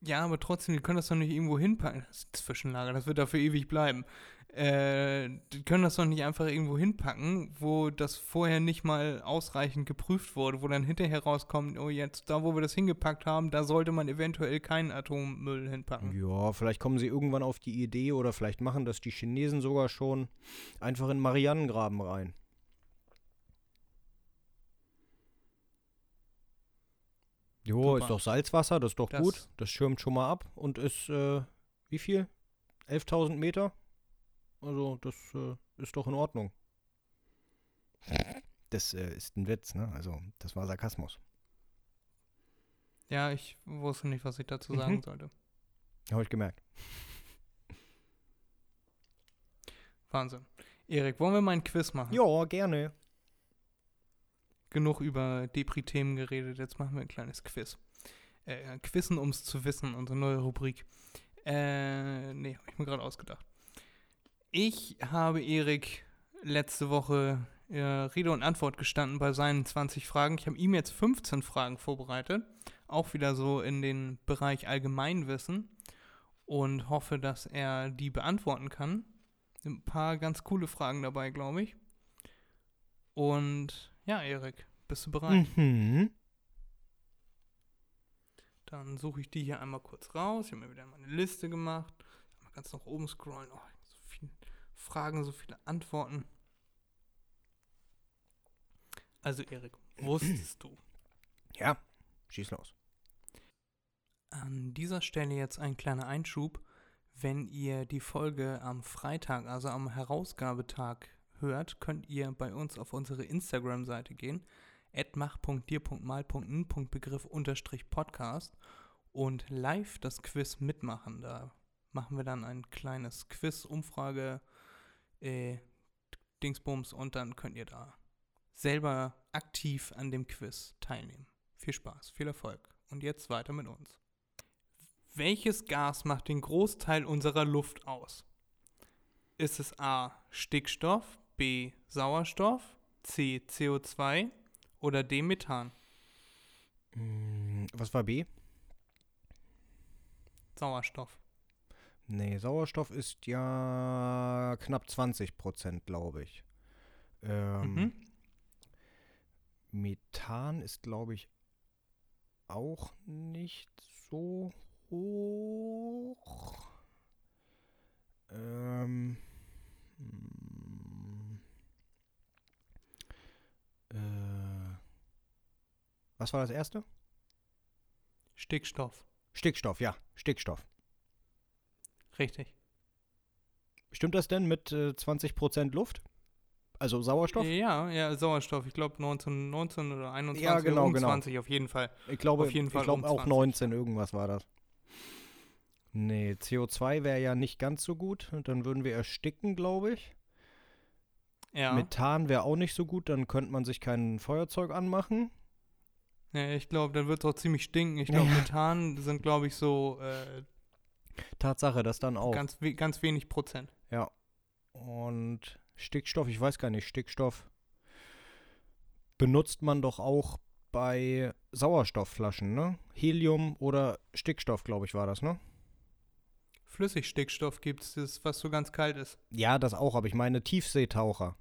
Speaker 1: Ja, aber trotzdem, die können das doch nicht irgendwo hinpacken. Das ist Zwischenlager, das wird dafür ewig bleiben. Äh, die können das doch nicht einfach irgendwo hinpacken, wo das vorher nicht mal ausreichend geprüft wurde, wo dann hinterher rauskommt, oh jetzt, da wo wir das hingepackt haben, da sollte man eventuell keinen Atommüll hinpacken.
Speaker 2: Ja, vielleicht kommen sie irgendwann auf die Idee oder vielleicht machen das die Chinesen sogar schon einfach in Marianengraben rein. Jo,
Speaker 1: Super.
Speaker 2: ist doch Salzwasser, das ist doch
Speaker 1: Das-
Speaker 2: gut. Das schirmt schon mal ab und ist, äh, wie viel? 11.000 Meter? Also, das äh, ist doch in Ordnung. Das äh, ist ein Witz, ne? Also, das war Sarkasmus.
Speaker 1: Ja, ich wusste nicht, was ich dazu
Speaker 2: Mhm.
Speaker 1: sagen sollte.
Speaker 2: Habe ich gemerkt.
Speaker 1: Wahnsinn. Erik, wollen wir mal ein Quiz machen?
Speaker 2: Ja, gerne.
Speaker 1: Genug über Depri-Themen geredet, jetzt machen wir ein kleines Quiz. Äh, Quizzen, ums zu wissen, unsere neue Rubrik. Äh, nee, habe ich mir gerade ausgedacht. Ich habe Erik letzte Woche äh, Rede und Antwort gestanden bei seinen 20 Fragen. Ich habe ihm jetzt 15 Fragen vorbereitet. Auch wieder so in den Bereich Allgemeinwissen. Und hoffe, dass er die beantworten kann. Ein paar ganz coole Fragen dabei, glaube ich. Und ja, Erik, bist du bereit?
Speaker 2: Mhm.
Speaker 1: Dann suche ich die hier einmal kurz raus. Ich habe mir wieder meine Liste gemacht. Mal ganz nach oben scrollen. Oh, so viele Fragen, so viele Antworten. Also, Erik, wusstest du
Speaker 2: Ja, schieß los.
Speaker 1: an dieser Stelle jetzt ein kleiner Einschub? Wenn ihr die Folge am Freitag, also am Herausgabetag, hört, könnt ihr bei uns auf unsere Instagram-Seite gehen, mach.dir.mal.n.begriff-podcast und live das Quiz mitmachen. Da machen wir dann ein kleines Quiz, Umfrage, äh, Dingsbums und dann könnt ihr da selber aktiv an dem Quiz teilnehmen. Viel Spaß, viel Erfolg. Und jetzt weiter mit uns. Welches Gas macht den Großteil unserer Luft aus? Ist es A. Stickstoff, B. Sauerstoff, C. CO2 oder D. Methan?
Speaker 2: Mm, Was war B?
Speaker 1: Sauerstoff.
Speaker 2: Nee, Sauerstoff ist ja knapp 20 Prozent, glaube ich. Ähm,
Speaker 1: Mhm.
Speaker 2: Methan ist, glaube ich, auch nicht so hoch. Ähm, hm, äh, was war das erste?
Speaker 1: Stickstoff.
Speaker 2: Stickstoff, ja, Stickstoff.
Speaker 1: Richtig.
Speaker 2: Stimmt das denn mit äh, 20% Luft? Also Sauerstoff?
Speaker 1: Ja, ja, Sauerstoff. Ich glaube 19, 19 oder 21
Speaker 2: Ja, genau,
Speaker 1: um
Speaker 2: genau.
Speaker 1: 20 auf jeden Fall.
Speaker 2: Ich glaube,
Speaker 1: Auf jeden Fall
Speaker 2: ich glaube
Speaker 1: um
Speaker 2: auch
Speaker 1: 20.
Speaker 2: 19 irgendwas war das. Nee, CO2 wäre ja nicht ganz so gut. Dann würden wir ersticken, glaube ich.
Speaker 1: Ja.
Speaker 2: Methan wäre auch nicht so gut, dann könnte man sich kein Feuerzeug anmachen.
Speaker 1: Ja ich glaube, dann wird es auch ziemlich stinken. Ich glaube,
Speaker 2: Ja.
Speaker 1: Methan sind, glaube ich, so äh,
Speaker 2: Tatsache, das dann auch.
Speaker 1: ganz, we ganz wenig Prozent.
Speaker 2: ja. Und Stickstoff, ich weiß gar nicht, Stickstoff benutzt man doch auch bei Sauerstoffflaschen, ne? Helium oder Stickstoff, glaube ich, war das, ne?
Speaker 1: Flüssigstickstoff gibt es, das, was so ganz kalt ist.
Speaker 2: Ja, das auch, aber ich meine Tiefseetaucher.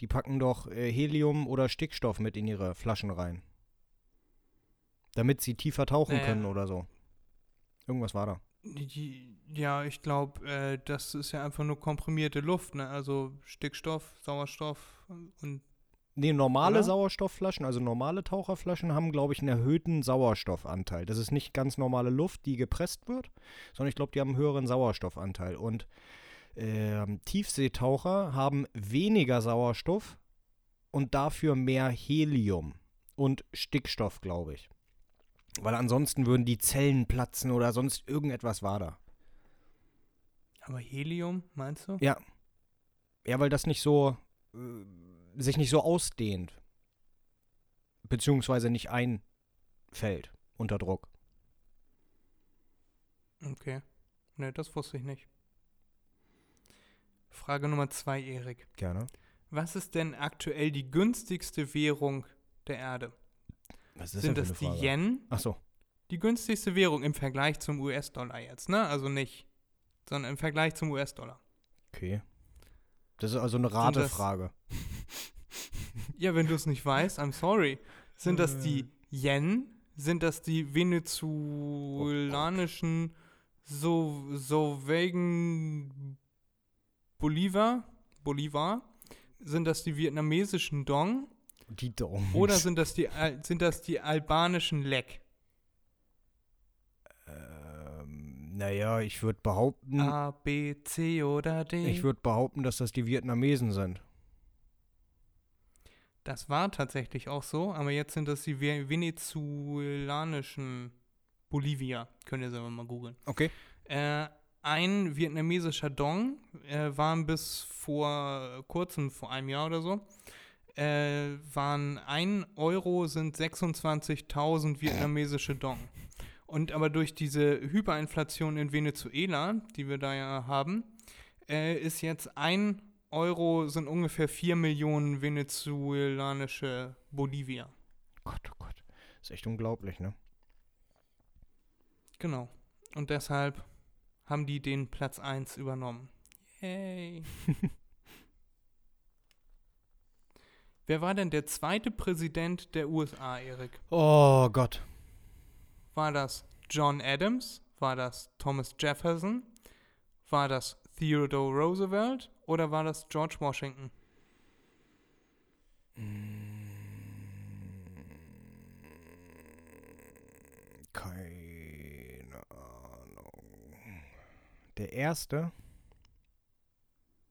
Speaker 2: Die packen doch äh, Helium oder Stickstoff mit in ihre Flaschen rein. Damit sie tiefer tauchen
Speaker 1: Naja.
Speaker 2: können oder so. Irgendwas war da.
Speaker 1: Ja, ich glaube, äh, das ist ja einfach nur komprimierte Luft, ne? Also Stickstoff, Sauerstoff und
Speaker 2: Nee, normale
Speaker 1: Oder?
Speaker 2: Sauerstoffflaschen, also normale Taucherflaschen, haben, glaube ich, einen erhöhten Sauerstoffanteil. Das ist nicht ganz normale Luft, die gepresst wird, sondern ich glaube, die haben einen höheren Sauerstoffanteil. Und ähm, Tiefseetaucher haben weniger Sauerstoff und dafür mehr Helium und Stickstoff, glaube ich. Weil ansonsten würden die Zellen platzen oder sonst irgendetwas war da.
Speaker 1: aber Helium, meinst du?
Speaker 2: Ja. Ja, weil das nicht so, äh, sich nicht so ausdehnt. Beziehungsweise nicht einfällt unter Druck.
Speaker 1: Okay. Ne, das wusste ich nicht. Frage Nummer zwei, Erik.
Speaker 2: Gerne.
Speaker 1: Was ist denn aktuell die günstigste Währung der Erde?
Speaker 2: Was
Speaker 1: Sind das die Yen?
Speaker 2: Ach so.
Speaker 1: Die günstigste Währung im Vergleich zum US-Dollar jetzt, ne? Also nicht, sondern im Vergleich zum US-Dollar.
Speaker 2: Okay. Das ist also eine
Speaker 1: das-
Speaker 2: Ratefrage.
Speaker 1: Ja, wenn du es nicht weißt, I'm sorry. Sind das
Speaker 2: Äh.
Speaker 1: die Yen? Sind das die venezolanischen so so wegen Bolivar? Bolivar? Sind das die vietnamesischen Dong?
Speaker 2: Die Dong.
Speaker 1: Oder sind das die Al- sind das die albanischen Lek?
Speaker 2: Ähm, naja, ich würde behaupten,
Speaker 1: A, B, C oder D?
Speaker 2: Ich würde behaupten, dass das die Vietnamesen sind.
Speaker 1: Das war tatsächlich auch so, aber jetzt sind das die ve- venezolanischen Bolivia. Könnt ihr selber mal googeln.
Speaker 2: Okay.
Speaker 1: Äh, ein vietnamesischer Dong äh, waren bis vor kurzem, vor einem Jahr oder so, äh, waren 1 Euro sind 26.000 vietnamesische Dong. Und aber durch diese Hyperinflation in Venezuela, die wir da ja haben, äh, ist jetzt 1 Euro sind ungefähr 4 Millionen venezuelanische Bolivia.
Speaker 2: Gott, oh Gott. Ist echt unglaublich, ne?
Speaker 1: Genau. Und deshalb haben die den Platz 1 übernommen. Yay. Wer war denn der zweite Präsident der USA, Erik?
Speaker 2: Oh Gott.
Speaker 1: War das John Adams? War das Thomas Jefferson? War das Theodore Roosevelt? Oder war das George Washington?
Speaker 2: Keine Ahnung. Der erste?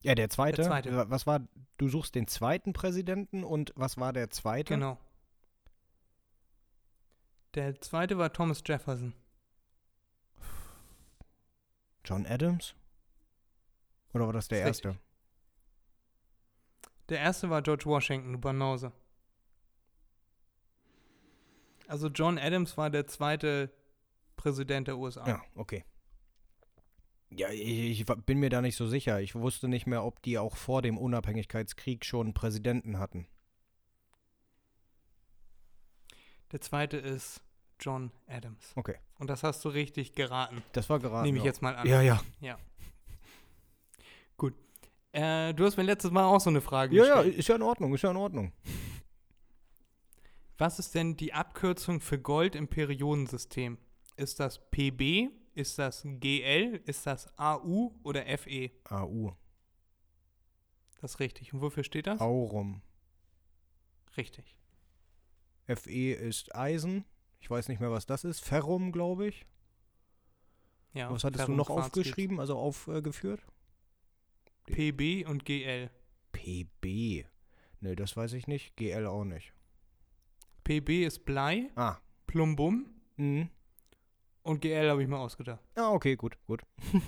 Speaker 2: Ja, der zweite.
Speaker 1: Der zweite.
Speaker 2: Wa- Was war, du suchst den zweiten Präsidenten und was war der zweite?
Speaker 1: Genau. Der zweite war Thomas Jefferson.
Speaker 2: John Adams? Oder war das der
Speaker 1: Ist
Speaker 2: erste?
Speaker 1: Der erste war George Washington, du Banause. Also John Adams war der zweite Präsident der USA.
Speaker 2: Ja, okay. Ja, ich, ich bin mir da nicht so sicher. Ich wusste nicht mehr, ob die auch vor dem Unabhängigkeitskrieg schon einen Präsidenten hatten.
Speaker 1: Der zweite ist John Adams.
Speaker 2: Okay.
Speaker 1: Und das hast du richtig geraten.
Speaker 2: Das war gerade.
Speaker 1: Nehme ich
Speaker 2: ja.
Speaker 1: jetzt mal an.
Speaker 2: Ja, ja.
Speaker 1: Gut. Äh, du hast mir letztes Mal auch so eine Frage
Speaker 2: Ja, ja,
Speaker 1: gestellt.
Speaker 2: ist ja in Ordnung, ist ja in Ordnung.
Speaker 1: Was ist denn die Abkürzung für Gold im Periodensystem? Ist das PB? Ist das GL? Ist das AU oder FE?
Speaker 2: AU.
Speaker 1: Das ist richtig. Und wofür steht das?
Speaker 2: Aurum.
Speaker 1: Richtig.
Speaker 2: FE ist Eisen. Ich weiß nicht mehr, was das ist. Ferrum, glaube ich.
Speaker 1: Ja,
Speaker 2: was hattest du
Speaker 1: Ferrum,
Speaker 2: noch
Speaker 1: Quarz
Speaker 2: aufgeschrieben, also aufgeführt?
Speaker 1: gibt's. PB und GL.
Speaker 2: PB. Ne, das weiß ich nicht. GL auch nicht.
Speaker 1: PB ist Blei,
Speaker 2: Ah.
Speaker 1: Plumbum
Speaker 2: Mhm.
Speaker 1: Und GL habe ich mal ausgedacht.
Speaker 2: Ah, okay, gut, gut.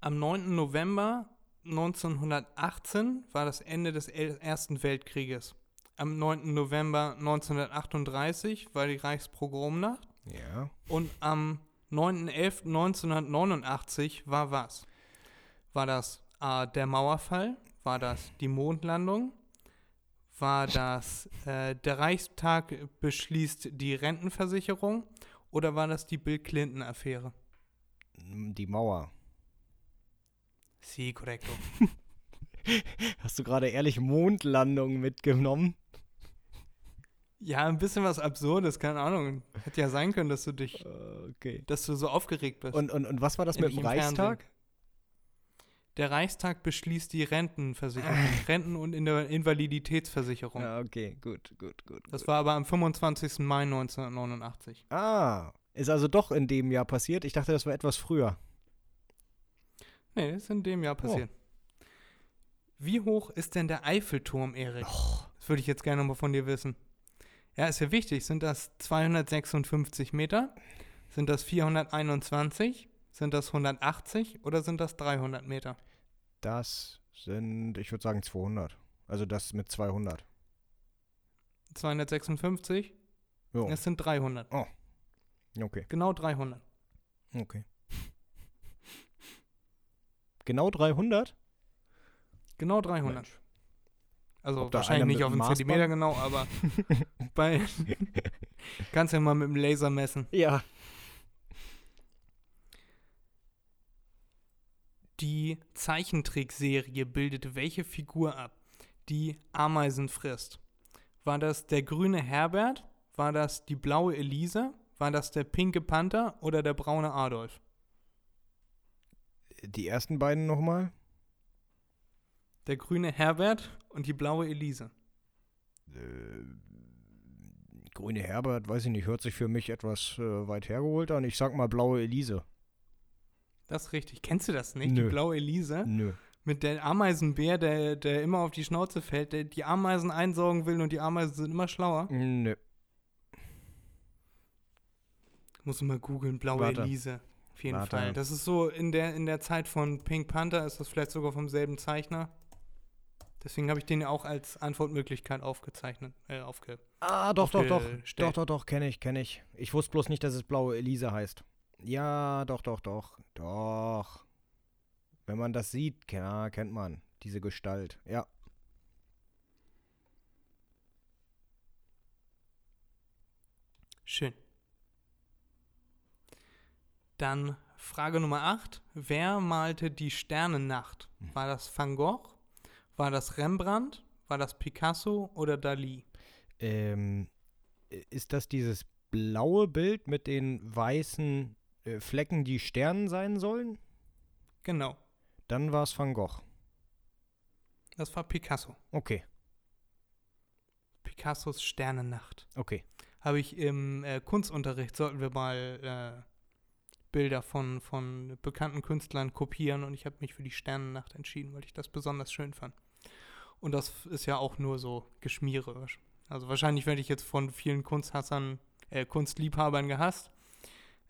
Speaker 1: Am 9. November 1918 war das Ende des Ersten Weltkrieges. Am 9. November 1938 war die Reichspogromnacht
Speaker 2: Ja.
Speaker 1: und am 9.11.1989 war was? War das A, der Mauerfall? War das die Mondlandung? War das äh, der Reichstag beschließt die Rentenversicherung? Oder war das die Bill Clinton-Affäre?
Speaker 2: Die Mauer.
Speaker 1: Si, correcto.
Speaker 2: Hast du gerade ehrlich Mondlandung mitgenommen?
Speaker 1: Ja, ein bisschen was Absurdes, keine Ahnung. Hätte ja sein können, dass du dich,
Speaker 2: Äh, okay.
Speaker 1: dass du so aufgeregt bist.
Speaker 2: Und, und, und was war das mit
Speaker 1: Endlich
Speaker 2: dem Reichstag?
Speaker 1: Der Reichstag beschließt die Rentenversicherung, Renten- und Inva- Invaliditätsversicherung.
Speaker 2: Ja, okay, gut, gut, gut.
Speaker 1: Das
Speaker 2: gut.
Speaker 1: war aber am 25. Mai 1989.
Speaker 2: Ah, ist also doch in dem Jahr passiert. Ich dachte, das war etwas früher.
Speaker 1: Nee, ist in dem Jahr passiert. Wie hoch ist denn der Eiffelturm, Erik? Das würde ich jetzt gerne mal von dir wissen. Ja, ist ja wichtig. Sind das 256 Meter? Sind das 421? Sind das 180 oder sind das 300 Meter?
Speaker 2: Das sind, ich würde sagen 200. Also das mit 200.
Speaker 1: 256?
Speaker 2: Jo.
Speaker 1: Es sind 300.
Speaker 2: Okay,
Speaker 1: Genau 300.
Speaker 2: okay. Genau 300?
Speaker 1: Genau 300.
Speaker 2: Mensch.
Speaker 1: Also
Speaker 2: Ob
Speaker 1: wahrscheinlich nicht auf einen
Speaker 2: dem
Speaker 1: Zentimeter
Speaker 2: Maßband?
Speaker 1: genau, aber bei kannst ja mal mit dem Laser messen.
Speaker 2: Ja.
Speaker 1: Die Zeichentrickserie bildete welche Figur ab, die Ameisen frisst? War das der grüne Herbert? War das die blaue Elise? War das der pinke Panther oder der braune Adolf?
Speaker 2: Die ersten beiden nochmal?
Speaker 1: Der grüne Herbert und die blaue Elise.
Speaker 2: Äh, Grüne Herbert, weiß ich nicht, hört sich für mich etwas äh, weit hergeholt an. Ich sag mal blaue Elise.
Speaker 1: Das ist richtig. Kennst du das nicht?
Speaker 2: Nö.
Speaker 1: Die blaue Elise?
Speaker 2: Nö.
Speaker 1: Mit der Ameisenbär, der, der immer auf die Schnauze fällt, der die Ameisen einsaugen will und die Ameisen sind immer schlauer.
Speaker 2: Nö.
Speaker 1: Muss mal googeln, blaue
Speaker 2: Warte.
Speaker 1: Elise. Auf jeden
Speaker 2: Warte.
Speaker 1: Fall. Das ist so in der, in der Zeit von Pink Panther, ist das vielleicht sogar vom selben Zeichner. Deswegen habe ich den ja auch als Antwortmöglichkeit aufgezeichnet, äh, aufge.
Speaker 2: Ah, doch, doch, doch. Doch, doch, doch, kenne ich, kenne ich. Ich wusste bloß nicht, dass es blaue Elise heißt. Ja, doch, doch, doch. Doch. Wenn man das sieht, ja, kennt man diese Gestalt. Ja.
Speaker 1: Schön. Dann Frage Nummer 8. Wer malte die Sternennacht? War das Van Gogh? War das Rembrandt? War das Picasso oder Dali?
Speaker 2: Ähm, äh, ist das dieses blaue Bild mit den weißen äh, Flecken, die Sternen sein sollen?
Speaker 1: Genau,
Speaker 2: Dann war es Van Gogh.
Speaker 1: das war Picasso.
Speaker 2: Okay,
Speaker 1: Picassos Sternennacht.
Speaker 2: okay.
Speaker 1: Habe ich im äh, Kunstunterricht, sollten wir mal äh, Bilder von, von bekannten Künstlern kopieren und ich habe mich für die Sternennacht entschieden, weil ich das besonders schön fand. Und das ist ja auch nur so geschmiererisch. Also wahrscheinlich werde ich jetzt von vielen Kunsthassern, äh, Kunstliebhabern gehasst.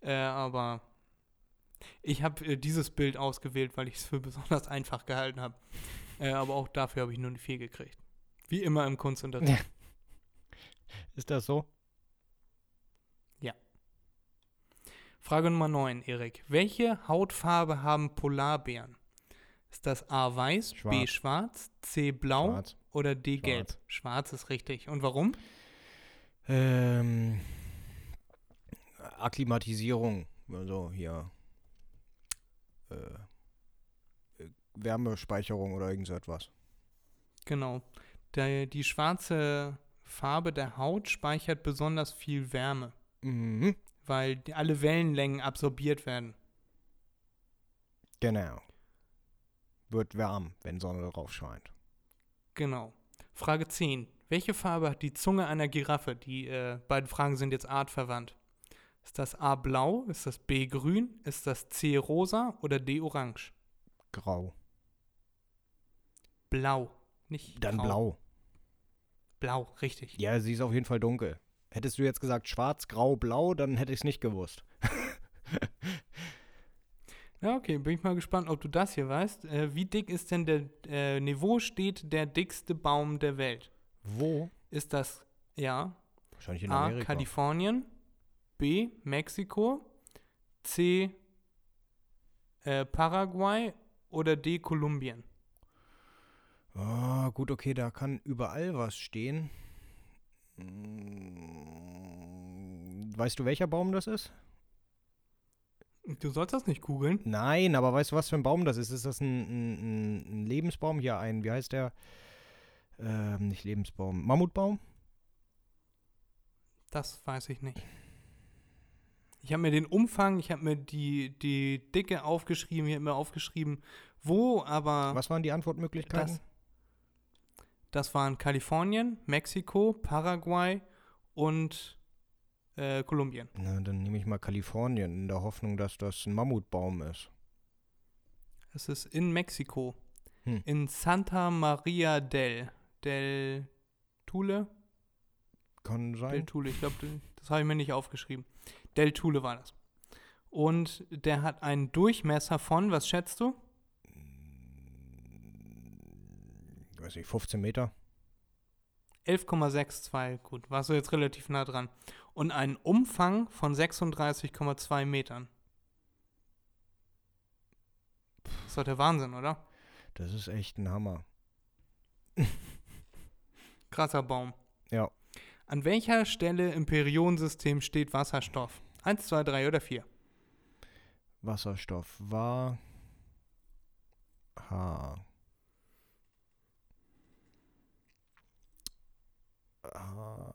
Speaker 1: Äh, aber ich habe äh, dieses Bild ausgewählt, weil ich es für besonders einfach gehalten habe. Äh, aber auch dafür habe ich nur eine 4 gekriegt. Wie immer im Kunstunterricht.
Speaker 2: Ist das so?
Speaker 1: Frage Nummer 9, Erik. Welche Hautfarbe haben Polarbären? Ist das A weiß, B
Speaker 2: Schwarz.
Speaker 1: schwarz, C blau
Speaker 2: Schwarz.
Speaker 1: oder D gelb? Schwarz ist richtig. Und warum?
Speaker 2: Ähm, Akklimatisierung, also hier äh, äh, Wärmespeicherung oder irgend so etwas.
Speaker 1: Genau. Der, die schwarze Farbe der Haut speichert besonders viel Wärme,
Speaker 2: Mhm.
Speaker 1: weil alle Wellenlängen absorbiert werden.
Speaker 2: Genau. Wird warm, wenn Sonne drauf scheint.
Speaker 1: Genau. Frage 10. Welche Farbe hat die Zunge einer Giraffe? Die äh, beiden Fragen sind jetzt artverwandt. Ist das A blau? Ist das B grün? Ist das C rosa oder D orange?
Speaker 2: Grau.
Speaker 1: Blau. Nicht
Speaker 2: Dann
Speaker 1: grau.
Speaker 2: blau.
Speaker 1: Blau, richtig.
Speaker 2: Ja, sie ist auf jeden Fall dunkel. Hättest du jetzt gesagt schwarz, grau, blau, dann hätte ich es nicht gewusst.
Speaker 1: Ja, okay, bin ich mal gespannt, ob du das hier weißt. Äh, wie dick ist denn der äh, Niveau steht der dickste Baum der Welt?
Speaker 2: Wo?
Speaker 1: Ist das ja
Speaker 2: Wahrscheinlich in
Speaker 1: A
Speaker 2: Amerika.
Speaker 1: Kalifornien, B Mexiko, C. Äh, Paraguay oder D. Kolumbien?
Speaker 2: Ah, gut, okay, da kann überall was stehen. Mm, Weißt du, welcher Baum das ist?
Speaker 1: Du sollst das nicht googeln.
Speaker 2: Nein, aber weißt du, was für ein Baum das ist? Ist das ein, ein, ein- ein Lebensbaum? Hier ein, wie heißt der? Ähm, nicht Lebensbaum. Mammutbaum?
Speaker 1: Das weiß ich nicht. Ich habe mir den Umfang, ich habe mir die, die Dicke aufgeschrieben, ich habe mir aufgeschrieben, wo, aber
Speaker 2: Was waren die Antwortmöglichkeiten?
Speaker 1: das, das waren Kalifornien, Mexiko, Paraguay und äh, Kolumbien.
Speaker 2: Na, dann nehme ich mal Kalifornien in der Hoffnung, dass das ein Mammutbaum ist.
Speaker 1: Es ist in Mexiko.
Speaker 2: Hm.
Speaker 1: In Santa Maria del, del Tule.
Speaker 2: Kann
Speaker 1: Del
Speaker 2: sein.
Speaker 1: Tule, ich glaube, das habe ich mir nicht aufgeschrieben. Del Tule war das. Und der hat einen Durchmesser von, was schätzt du?
Speaker 2: Ich weiß nicht, 15 Meter?
Speaker 1: 11,62, gut, warst du jetzt relativ nah dran. Und einen Umfang von 36,2 Metern. Das ist doch der Wahnsinn, oder?
Speaker 2: Das ist echt ein Hammer.
Speaker 1: Krasser Baum.
Speaker 2: Ja.
Speaker 1: An welcher Stelle im Periodensystem steht Wasserstoff? Eins, zwei, drei oder vier?
Speaker 2: Wasserstoff war H. H.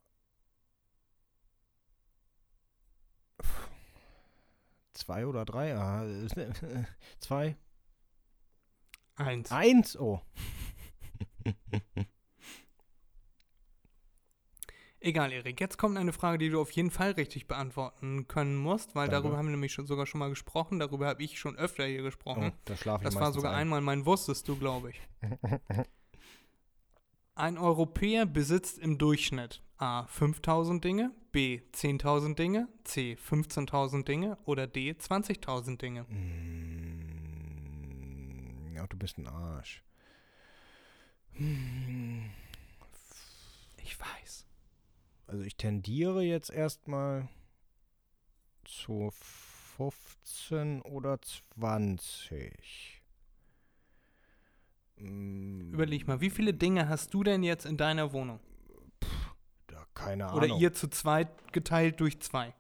Speaker 2: Zwei oder drei? Ah, ne- Zwei?
Speaker 1: Eins.
Speaker 2: Eins? Oh.
Speaker 1: Egal, Erik. Jetzt kommt eine Frage, die du auf jeden Fall richtig beantworten können musst, weil
Speaker 2: Danke.
Speaker 1: darüber haben wir nämlich schon, sogar schon mal gesprochen. Darüber habe ich schon öfter hier
Speaker 2: oh
Speaker 1: gesprochen.
Speaker 2: da schlafe ich
Speaker 1: Das war sogar
Speaker 2: ein.
Speaker 1: einmal mein Wusstest du, glaube ich. Ein Europäer besitzt im Durchschnitt A. 5000 Dinge, B. 10.000 Dinge, C. 15.000 Dinge oder D. 20.000 Dinge.
Speaker 2: Mm, Ja, du bist ein Arsch. Hm,
Speaker 1: Ich weiß.
Speaker 2: Also ich tendiere jetzt erstmal zu 15 oder 20. Mm,
Speaker 1: Überleg mal, wie viele Dinge hast du denn jetzt in deiner Wohnung?
Speaker 2: Da, keine Ahnung.
Speaker 1: Oder ihr zu zweit geteilt durch zwei?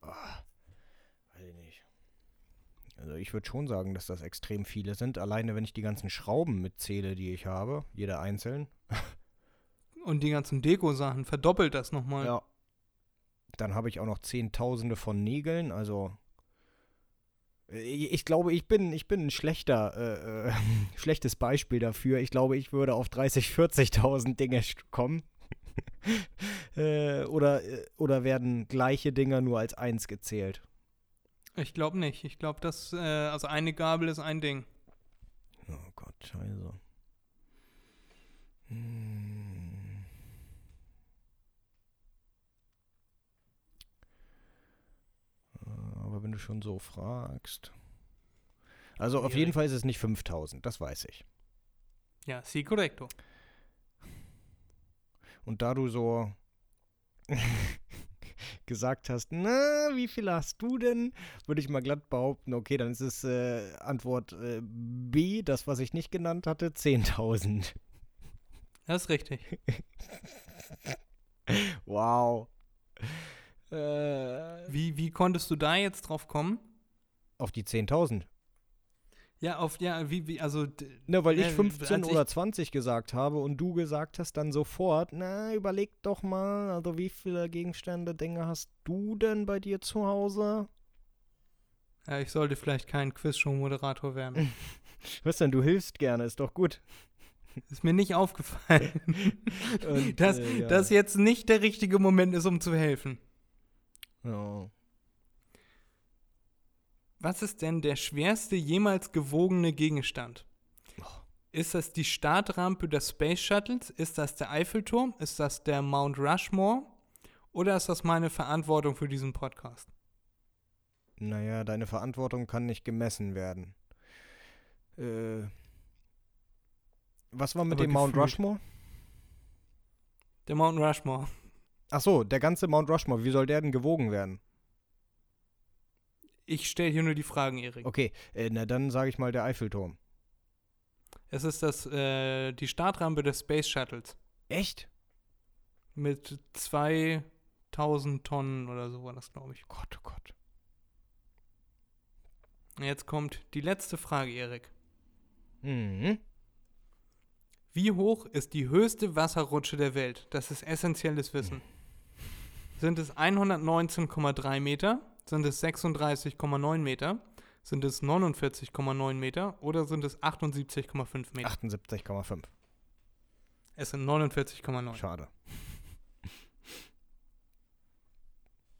Speaker 2: Ah, weiß ich nicht. Also ich würde schon sagen, dass das extrem viele sind. Alleine wenn ich die ganzen Schrauben mitzähle, die ich habe, jeder einzeln.
Speaker 1: Und die ganzen Deko-Sachen, verdoppelt das nochmal.
Speaker 2: Ja. Dann habe ich auch noch Zehntausende von Nägeln, also äh, ich glaube, ich bin, ich bin ein schlechter, äh, äh, schlechtes Beispiel dafür. Ich glaube, ich würde auf 30, 40.000 Dinge kommen. äh, oder, äh, oder werden gleiche Dinger nur als eins gezählt?
Speaker 1: Ich glaube nicht. Ich glaube, dass, äh, also eine Gabel ist ein Ding.
Speaker 2: Oh Gott, scheiße. Hm. Aber wenn du schon so fragst. Also auf jeden. Fall ist es nicht 5000, das weiß ich.
Speaker 1: Ja, si correcto.
Speaker 2: Und da du so gesagt hast, na, wie viel hast du denn? Würde ich mal glatt behaupten, okay, dann ist es äh, Antwort äh, B, das, was ich nicht genannt hatte, 10.000.
Speaker 1: Das ist richtig.
Speaker 2: Wow. Äh,
Speaker 1: Wie, wie konntest du da jetzt drauf kommen?
Speaker 2: auf die 10.000.
Speaker 1: Ja, auf, ja, wie, wie, also, d-
Speaker 2: Ne, weil ich
Speaker 1: Äh,
Speaker 2: 15
Speaker 1: als ich-
Speaker 2: oder 20 gesagt habe und du gesagt hast dann sofort, na, überleg doch mal, also wie viele Gegenstände, Dinge hast du denn bei dir zu Hause?
Speaker 1: ja, ich sollte vielleicht kein Quizshow-Moderator werden.
Speaker 2: Was denn, du hilfst gerne, ist doch gut.
Speaker 1: Ist mir nicht aufgefallen,
Speaker 2: Und,
Speaker 1: dass,
Speaker 2: äh, ja.
Speaker 1: dass jetzt nicht der richtige Moment ist, um zu helfen.
Speaker 2: Ja.
Speaker 1: Was ist denn der schwerste jemals gewogene Gegenstand?
Speaker 2: Oh.
Speaker 1: Ist das die Startrampe des Space Shuttles? Ist das der Eiffelturm? Ist das der Mount Rushmore? Oder ist das meine Verantwortung für diesen Podcast?
Speaker 2: Naja, deine Verantwortung kann nicht gemessen werden. Äh, was war mit
Speaker 1: Aber
Speaker 2: dem Mount
Speaker 1: gefühlt.
Speaker 2: Rushmore?
Speaker 1: Der Mount Rushmore.
Speaker 2: Ach so, der ganze Mount Rushmore, wie soll der denn gewogen werden?
Speaker 1: Ich stelle hier nur die Fragen, Erik.
Speaker 2: Okay, äh, na dann sage ich mal der Eiffelturm.
Speaker 1: Es ist das, äh, die Startrampe des Space Shuttles.
Speaker 2: Echt?
Speaker 1: Mit 2000 Tonnen oder so war das, glaube ich.
Speaker 2: Gott, oh Gott.
Speaker 1: Jetzt kommt die letzte Frage, Erik.
Speaker 2: Mhm.
Speaker 1: Wie hoch ist die höchste Wasserrutsche der Welt? Das ist essentielles Wissen. Sind es 119,3 Meter? Sind es 36,9 Meter? Sind es 49,9 Meter? Oder sind es 78,5 Meter?
Speaker 2: 78,5.
Speaker 1: Es sind 49,9.
Speaker 2: Schade.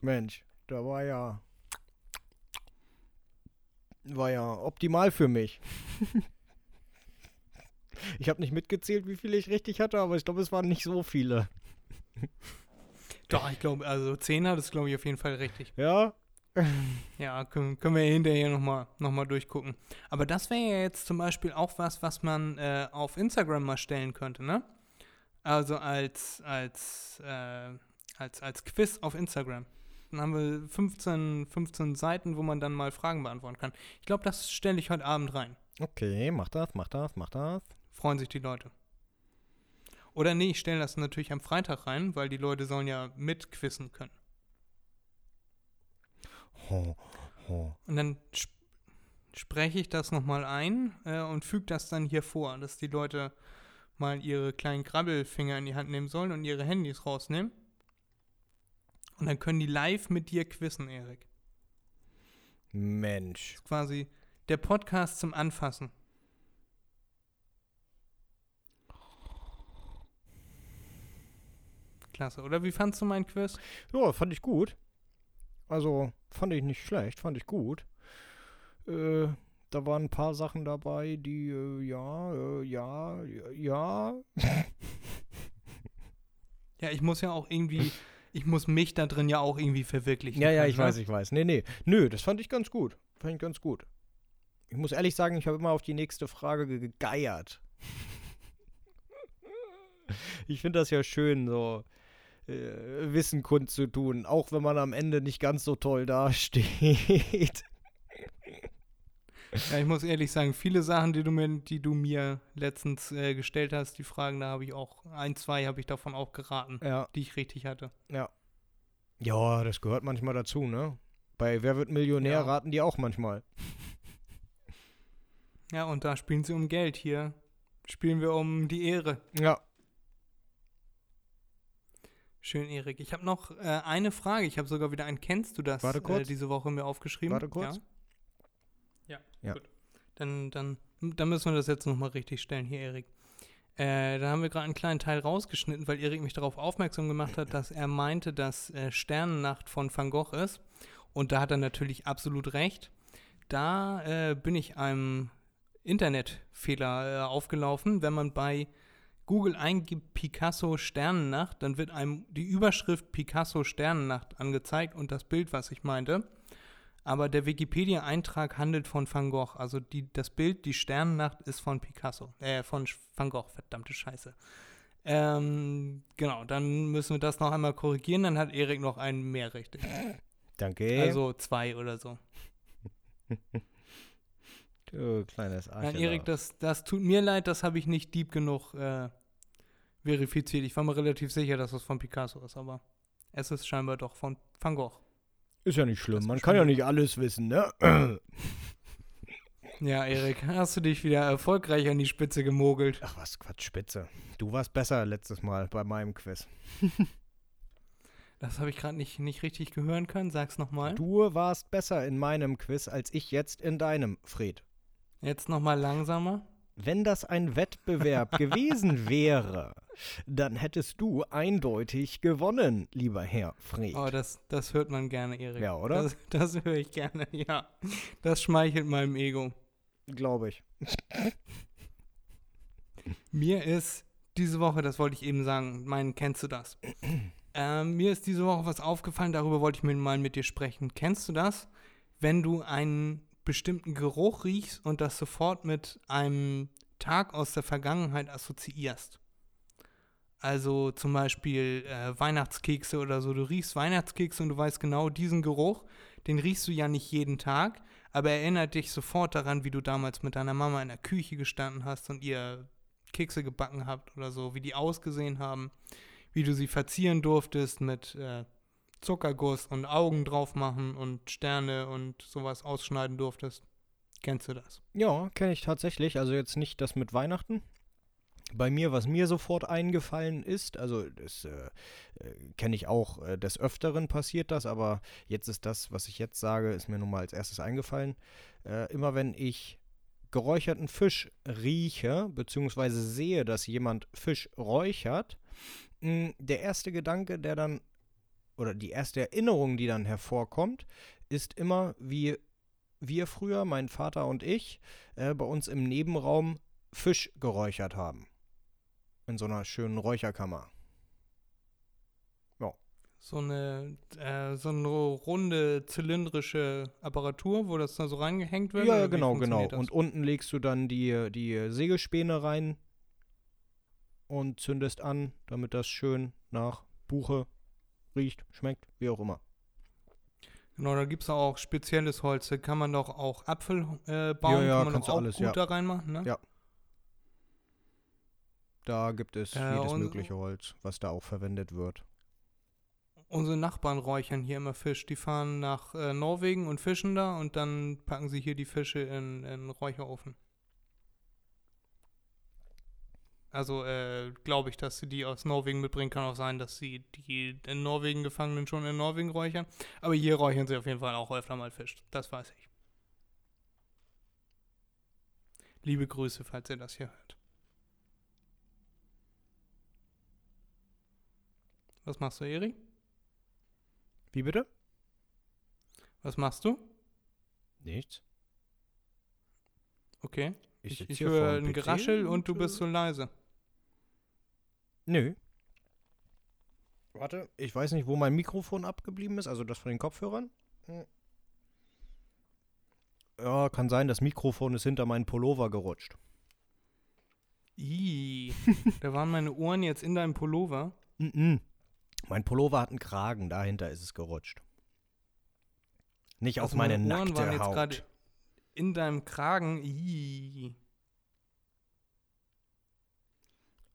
Speaker 2: Mensch, da war ja. War ja optimal für mich. ich habe nicht mitgezählt, wie viele ich richtig hatte, aber ich glaube, es waren nicht so viele.
Speaker 1: Doch, ich glaube, also 10 hat es, glaube ich, auf jeden Fall richtig.
Speaker 2: Ja?
Speaker 1: Ja, können, können wir hinterher nochmal noch mal durchgucken. Aber das wäre ja jetzt zum Beispiel auch was, was man äh, auf Instagram mal stellen könnte, ne? Also als, als, äh, als, als Quiz auf Instagram. Dann haben wir 15, 15 Seiten, wo man dann mal Fragen beantworten kann. Ich glaube, das stelle ich heute Abend rein.
Speaker 2: Okay, mach das, mach das, mach das.
Speaker 1: Freuen sich die Leute. Oder nee, ich stelle das natürlich am Freitag rein, weil die Leute sollen ja mitquissen können.
Speaker 2: Ho, ho.
Speaker 1: Und dann sp spreche ich das nochmal ein äh, und füge das dann hier vor, dass die Leute mal ihre kleinen Krabbelfinger in die Hand nehmen sollen und ihre Handys rausnehmen. Und dann können die live mit dir quizzen, Erik.
Speaker 2: Mensch.
Speaker 1: Das ist quasi der Podcast zum Anfassen. Klasse. Oder wie fandst du mein Quiz?
Speaker 2: Ja, fand ich gut. Also, fand ich nicht schlecht, fand ich gut. Äh, da waren ein paar Sachen dabei, die, äh, ja, äh, ja, ja.
Speaker 1: Ja, ich muss ja auch irgendwie, ich muss mich da drin ja auch irgendwie verwirklichen.
Speaker 2: Ja, ja,
Speaker 1: können,
Speaker 2: ich
Speaker 1: ne?
Speaker 2: weiß, ich weiß. Nee, nee. Nö, das fand ich ganz gut. Fand ich ganz gut. Ich muss ehrlich sagen, ich habe immer auf die nächste Frage ge- gegeiert. ich finde das ja schön, so äh, Wissen kundzutun, auch wenn man am Ende nicht ganz so toll dasteht.
Speaker 1: Ja, ich muss ehrlich sagen, viele Sachen, die du mir, die du mir letztens äh, gestellt hast, die Fragen, da habe ich auch, ein, zwei habe ich davon auch geraten,
Speaker 2: ja,
Speaker 1: die ich richtig hatte.
Speaker 2: ja. Ja, das gehört manchmal dazu, ne? Bei Wer wird Millionär
Speaker 1: Ja.
Speaker 2: raten die auch manchmal.
Speaker 1: Ja, und da spielen sie um Geld. Hier spielen wir um die Ehre.
Speaker 2: Ja.
Speaker 1: Schön, Erik. Ich habe noch äh, eine Frage. Ich habe sogar wieder ein Kennst du das
Speaker 2: Warte
Speaker 1: Äh,
Speaker 2: kurz.
Speaker 1: diese Woche mir aufgeschrieben.
Speaker 2: Warte kurz.
Speaker 1: Ja, ja,
Speaker 2: Ja.
Speaker 1: gut. Dann, dann, dann müssen wir das jetzt nochmal richtig stellen hier, Erik. Äh, da haben wir gerade einen kleinen Teil rausgeschnitten, weil Erik mich darauf aufmerksam gemacht hat, dass er meinte, dass äh, Sternennacht von Van Gogh ist. Und da hat er natürlich absolut recht. Da äh, bin ich einem Internetfehler äh, aufgelaufen. Wenn man bei Google eingibt Picasso Sternennacht, dann wird einem die Überschrift Picasso Sternennacht angezeigt und das Bild, was ich meinte. Aber der Wikipedia-Eintrag handelt von Van Gogh. Also die, das Bild, die Sternennacht, ist von Picasso. Äh, von Van Gogh, verdammte Scheiße. Ähm, genau, dann müssen wir das noch einmal korrigieren. Dann hat Erik noch einen mehr richtig.
Speaker 2: Danke.
Speaker 1: Also zwei oder so.
Speaker 2: du kleines
Speaker 1: Nein,
Speaker 2: Arschloch.
Speaker 1: Erik, das, das tut mir leid, das habe ich nicht deep genug äh, verifiziert. Ich war mir relativ sicher, dass es von Picasso ist, aber es ist scheinbar doch von Van Gogh.
Speaker 2: Ist ja nicht schlimm.
Speaker 1: Das
Speaker 2: Man kann ja nicht alles wissen, ne?
Speaker 1: Ja, Erik, hast du dich wieder erfolgreich an die Spitze gemogelt?
Speaker 2: Ach was, Quatsch, Spitze. Du warst besser letztes Mal bei meinem Quiz.
Speaker 1: Das habe ich gerade nicht, nicht richtig gehören können. Sag's nochmal.
Speaker 2: Du warst besser in meinem Quiz als ich jetzt in deinem, Fred.
Speaker 1: Jetzt nochmal langsamer.
Speaker 2: Wenn das ein Wettbewerb gewesen wäre, dann hättest du eindeutig gewonnen, lieber Herr Fred.
Speaker 1: Oh, das, das hört man gerne, Erik.
Speaker 2: Ja, oder?
Speaker 1: Das, das höre ich gerne, ja. Das schmeichelt meinem Ego.
Speaker 2: Glaube ich.
Speaker 1: Mir ist diese Woche, das wollte ich eben sagen, mein, kennst du das? ähm, mir ist diese Woche was aufgefallen, darüber wollte ich mit, mal mit dir sprechen. Kennst du das, wenn du einen bestimmten Geruch riechst und das sofort mit einem Tag aus der Vergangenheit assoziierst? Also zum Beispiel äh, Weihnachtskekse oder so. Du riechst Weihnachtskekse und du weißt genau, diesen Geruch, den riechst du ja nicht jeden Tag, aber erinnert dich sofort daran, wie du damals mit deiner Mama in der Küche gestanden hast und ihr Kekse gebacken habt oder so, wie die ausgesehen haben, wie du sie verzieren durftest mit äh, Zuckerguss und Augen drauf machen und Sterne und sowas ausschneiden durftest. Kennst du das?
Speaker 2: Ja, kenne ich tatsächlich. Also jetzt nicht das mit Weihnachten. Bei mir, was mir sofort eingefallen ist, also das äh, äh, kenne ich auch äh, des Öfteren passiert das, aber jetzt ist das, was ich jetzt sage, ist mir nun mal als erstes eingefallen. Äh, immer wenn ich geräucherten Fisch rieche, beziehungsweise sehe, dass jemand Fisch räuchert, mh, der erste Gedanke, der dann, oder die erste Erinnerung, die dann hervorkommt, ist immer, wie wir früher, mein Vater und ich, äh, bei uns im Nebenraum Fisch geräuchert haben. In so einer schönen Räucherkammer.
Speaker 1: So eine, äh, so eine runde zylindrische Apparatur, wo das da so reingehängt wird?
Speaker 2: Ja, ja, genau, genau.
Speaker 1: das?
Speaker 2: Und unten legst du dann die, die Sägespäne rein und zündest an, damit das schön nach Buche riecht, schmeckt, wie auch immer.
Speaker 1: Genau, da gibt es auch spezielles Holz. Da kann man doch auch Apfel äh, bauen,
Speaker 2: Ja, ja,
Speaker 1: kann man doch auch
Speaker 2: alles,
Speaker 1: gut
Speaker 2: ja.
Speaker 1: da reinmachen, ne?
Speaker 2: Ja. Da gibt es
Speaker 1: Äh,
Speaker 2: jedes mögliche Holz, was da auch verwendet wird.
Speaker 1: Unsere Nachbarn räuchern hier immer Fisch. Die fahren nach äh, Norwegen und fischen da und dann packen sie hier die Fische in, in den Räucherofen. Also äh, glaube ich, dass sie die aus Norwegen mitbringen. Kann auch sein, dass sie die in Norwegen Gefangenen schon in Norwegen räuchern. Aber hier räuchern sie auf jeden Fall auch öfter mal Fisch. Das weiß ich. Liebe Grüße, falls ihr das hier hört. Was machst du, Erik?
Speaker 2: Wie bitte?
Speaker 1: Was machst du?
Speaker 2: Nichts.
Speaker 1: Okay. Ich, ich
Speaker 2: hier
Speaker 1: höre ein
Speaker 2: PC
Speaker 1: Geraschel und du
Speaker 2: äh,
Speaker 1: bist so leise.
Speaker 2: Nö. Warte, ich weiß nicht, wo mein Mikrofon abgeblieben ist, also das von den Kopfhörern. Hm. Ja, kann sein, das Mikrofon ist hinter meinen Pullover gerutscht.
Speaker 1: Ih, da waren meine Ohren jetzt in deinem Pullover.
Speaker 2: Mhm. Mein Pullover hat einen Kragen, dahinter ist es gerutscht. Nicht auf
Speaker 1: Also
Speaker 2: meine,
Speaker 1: Ohren
Speaker 2: nackte
Speaker 1: waren jetzt
Speaker 2: Haut.
Speaker 1: gerade in deinem Kragen. Ih.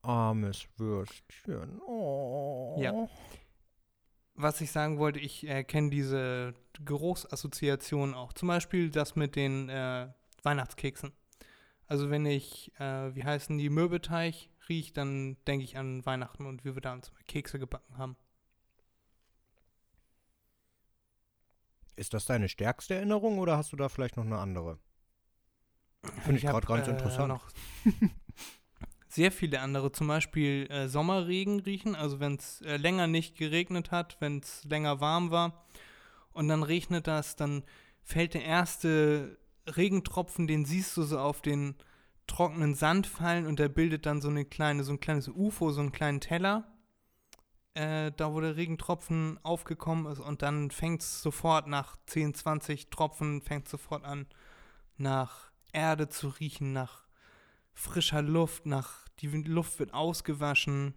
Speaker 2: Armes Würstchen. Oh.
Speaker 1: Ja. Was ich sagen wollte, ich äh, kenne diese Geruchsassoziation auch. Zum Beispiel das mit den äh, Weihnachtskeksen. Also wenn ich, äh, wie heißen die, Mürbeteig rieche, dann denke ich an Weihnachten und wie wir mal Kekse gebacken haben.
Speaker 2: Ist das deine stärkste Erinnerung oder hast du da vielleicht noch eine andere? Finde ich
Speaker 1: hab,
Speaker 2: gerade ganz
Speaker 1: äh,
Speaker 2: interessant.
Speaker 1: Noch sehr viele andere, zum Beispiel äh, Sommerregen riechen, also wenn es äh, länger nicht geregnet hat, wenn es länger warm war und dann regnet das, dann fällt der erste Regentropfen, den siehst du so auf den trockenen Sand fallen und der bildet dann so eine kleine, so ein kleines UFO, so einen kleinen Teller. Äh, da wo der Regentropfen aufgekommen ist und dann fängt es sofort nach 10, 20 Tropfen, fängt sofort an nach Erde zu riechen, nach frischer Luft, nach die Luft wird ausgewaschen.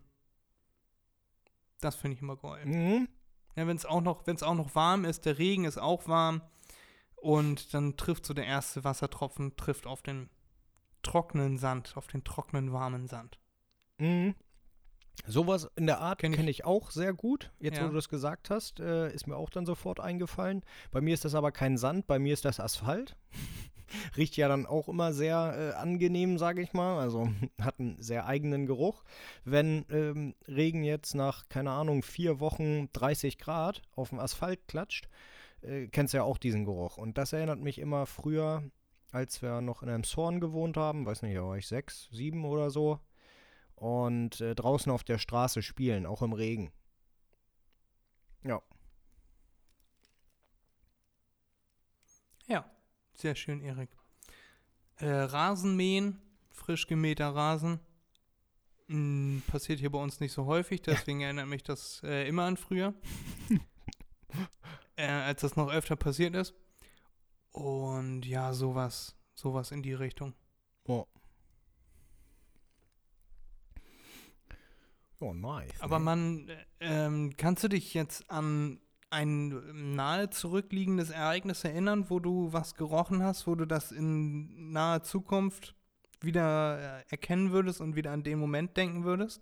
Speaker 1: Das finde ich immer geil.
Speaker 2: Mhm.
Speaker 1: Ja, wenn es auch noch, auch noch warm ist, der Regen ist auch warm und dann trifft so der erste Wassertropfen trifft auf den trockenen Sand, auf den trockenen warmen Sand.
Speaker 2: Mhm. Sowas in der Art
Speaker 1: Kenn
Speaker 2: kenne
Speaker 1: ich.
Speaker 2: ich auch sehr gut. Jetzt,
Speaker 1: Ja.
Speaker 2: wo du das gesagt hast, äh, ist mir auch dann sofort eingefallen. Bei mir ist das aber kein Sand, bei mir ist das Asphalt. Riecht ja dann auch immer sehr äh, angenehm, sage ich mal. Also hat einen sehr eigenen Geruch. Wenn ähm, Regen jetzt nach, keine Ahnung, vier Wochen 30 Grad auf dem Asphalt klatscht, äh, kennst du ja auch diesen Geruch. Und das erinnert mich immer früher, als wir noch in einem Zorn gewohnt haben, weiß nicht, da war ich sechs, sieben oder so und äh, draußen auf der Straße spielen, auch im Regen. Ja.
Speaker 1: Ja, sehr schön, Erik. Äh, Rasenmähen, frisch gemähter Rasen. Hm, passiert hier bei uns nicht so häufig, deswegen erinnert mich das äh, immer an früher. äh, als das noch öfter passiert ist. Und ja, sowas, sowas in die Richtung.
Speaker 2: Oh. Oh, nice.
Speaker 1: Aber man, äh, ähm, kannst du dich jetzt an ein nahe zurückliegendes Ereignis erinnern, wo du was gerochen hast, wo du das in naher Zukunft wieder äh, erkennen würdest und wieder an den Moment denken würdest?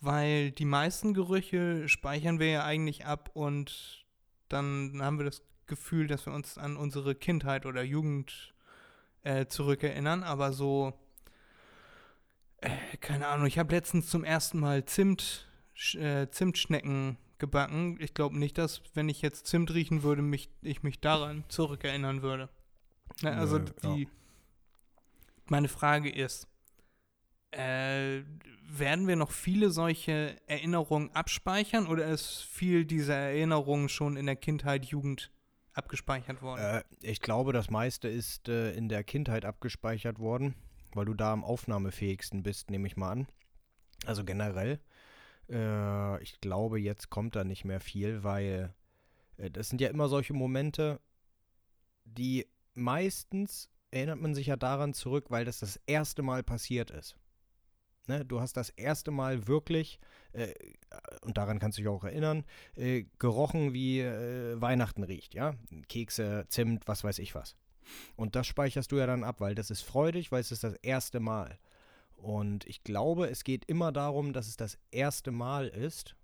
Speaker 1: Weil die meisten Gerüche speichern wir ja eigentlich ab und dann haben wir das Gefühl, dass wir uns an unsere Kindheit oder Jugend äh, zurückerinnern, aber so, äh, keine Ahnung, ich habe letztens zum ersten Mal Zimt, äh, Zimtschnecken gebacken. Ich glaube nicht, dass, wenn ich jetzt Zimt riechen würde, mich, ich mich daran zurückerinnern würde. Na, also
Speaker 2: Nö, ja.
Speaker 1: die, meine Frage ist, äh, werden wir noch viele solche Erinnerungen abspeichern oder ist viel dieser Erinnerungen schon in der Kindheit, Jugend abgespeichert worden?
Speaker 2: Äh, ich glaube, das meiste ist äh, in der Kindheit abgespeichert worden, weil du da am aufnahmefähigsten bist, nehme ich mal an. Also generell. Äh, ich glaube, jetzt kommt da nicht mehr viel, weil äh, das sind ja immer solche Momente, die meistens erinnert man sich ja daran zurück, weil das das erste Mal passiert ist. Ne, du hast das erste Mal wirklich, äh, und daran kannst du dich auch erinnern, äh, gerochen, wie äh, Weihnachten riecht, ja? Kekse, Zimt, was weiß ich was. Und das speicherst du ja dann ab, weil das ist freudig, weil es ist das erste Mal. Und ich glaube, es geht immer darum, dass es das erste Mal ist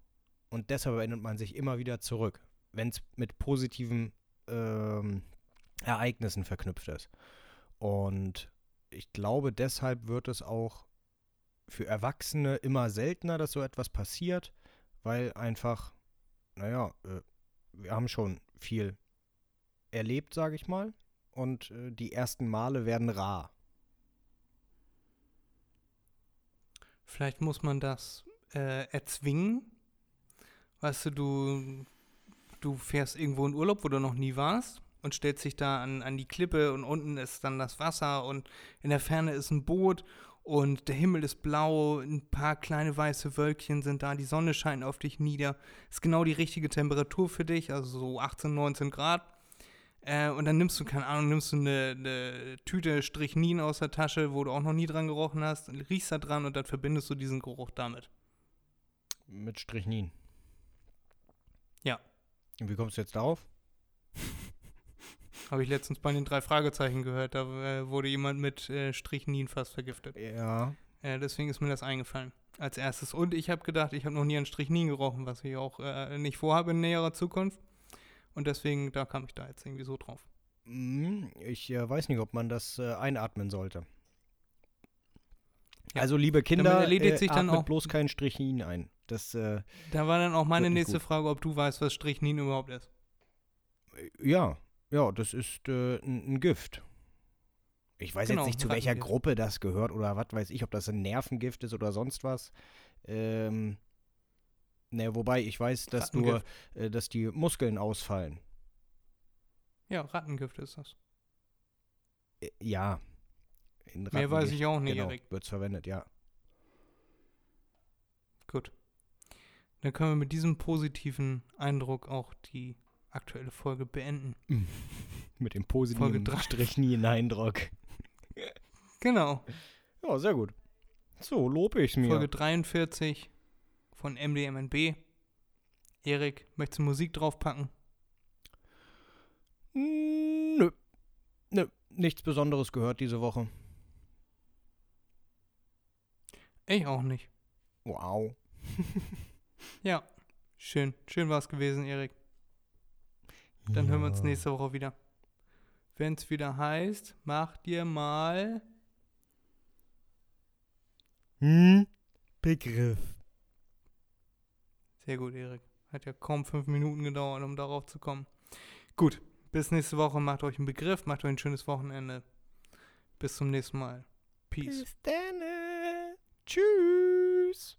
Speaker 2: und deshalb erinnert man sich immer wieder zurück, wenn es mit positiven ähm, Ereignissen verknüpft ist. Und ich glaube, deshalb wird es auch für Erwachsene immer seltener, dass so etwas passiert, weil einfach, naja, äh, wir haben schon viel erlebt, sage ich mal, und äh, die ersten Male werden rar.
Speaker 1: Vielleicht muss man das äh, erzwingen. Weißt du, du, du fährst irgendwo in Urlaub, wo du noch nie warst und stellst dich da an, an die Klippe und unten ist dann das Wasser und in der Ferne ist ein Boot und der Himmel ist blau, ein paar kleine weiße Wölkchen sind da, die Sonne scheint auf dich nieder. Ist genau die richtige Temperatur für dich, also so 18, 19 Grad. Äh, und dann nimmst du, keine Ahnung, nimmst du eine, eine Tüte Strichnin aus der Tasche, wo du auch noch nie dran gerochen hast, und riechst da dran und dann verbindest du diesen Geruch damit.
Speaker 2: Mit Strichnin.
Speaker 1: Ja.
Speaker 2: Und wie kommst du jetzt darauf?
Speaker 1: Habe ich letztens bei den drei Fragezeichen gehört, da äh, wurde jemand mit äh, Strichnin fast vergiftet.
Speaker 2: Ja.
Speaker 1: Äh, deswegen ist mir das eingefallen. Als erstes. Und ich habe gedacht, ich habe noch nie an Strichnin gerochen, was ich auch äh, nicht vorhabe in näherer Zukunft. Und deswegen, da kam ich da jetzt irgendwie so drauf.
Speaker 2: Hm, Ich äh, weiß nicht, ob man das äh, einatmen sollte.
Speaker 1: Ja.
Speaker 2: Also, liebe Kinder,
Speaker 1: erledigt
Speaker 2: äh,
Speaker 1: sich dann
Speaker 2: atmet
Speaker 1: auch-
Speaker 2: bloß kein Strichnin ein. Das, äh,
Speaker 1: Da war dann auch meine nächste. Frage, ob du weißt, was Strichnin überhaupt ist.
Speaker 2: ja, ja, das ist äh, ein, ein Gift. Ich weiß
Speaker 1: Genau,
Speaker 2: jetzt nicht, zu welcher. Gruppe das gehört oder was weiß ich, ob das ein Nervengift ist oder sonst was. Ähm, ne, wobei ich weiß, dass
Speaker 1: Rattengift.
Speaker 2: äh, dass die Muskeln ausfallen.
Speaker 1: Ja, Rattengift ist das.
Speaker 2: Äh, ja. In
Speaker 1: Mehr weiß ich auch nicht,
Speaker 2: genau,
Speaker 1: Erik.
Speaker 2: wird's verwendet, ja.
Speaker 1: Gut. Dann können wir mit diesem positiven Eindruck auch die aktuelle Folge beenden.
Speaker 2: Mit dem positiven
Speaker 1: drei.
Speaker 2: Strichnin-Eindruck.
Speaker 1: Genau.
Speaker 2: Ja, sehr gut. So, lob ich's mir.
Speaker 1: Folge 43 von MDMNB. Erik, möchtest du Musik draufpacken?
Speaker 2: Mm, Nö. Nö, nichts Besonderes gehört diese Woche.
Speaker 1: Ich auch nicht.
Speaker 2: Wow.
Speaker 1: Ja. Schön. Schön war es gewesen, Erik. Dann hören wir uns
Speaker 2: Ja.
Speaker 1: nächste Woche wieder. Wenn es wieder heißt, mach dir mal.
Speaker 2: Hm? Begriff.
Speaker 1: Sehr gut, Erik. Hat ja kaum fünf Minuten gedauert, um darauf zu kommen. Gut, bis nächste Woche. Macht euch einen Begriff, macht euch ein schönes Wochenende. Bis zum nächsten Mal. Peace.
Speaker 2: Bis dann. Tschüss.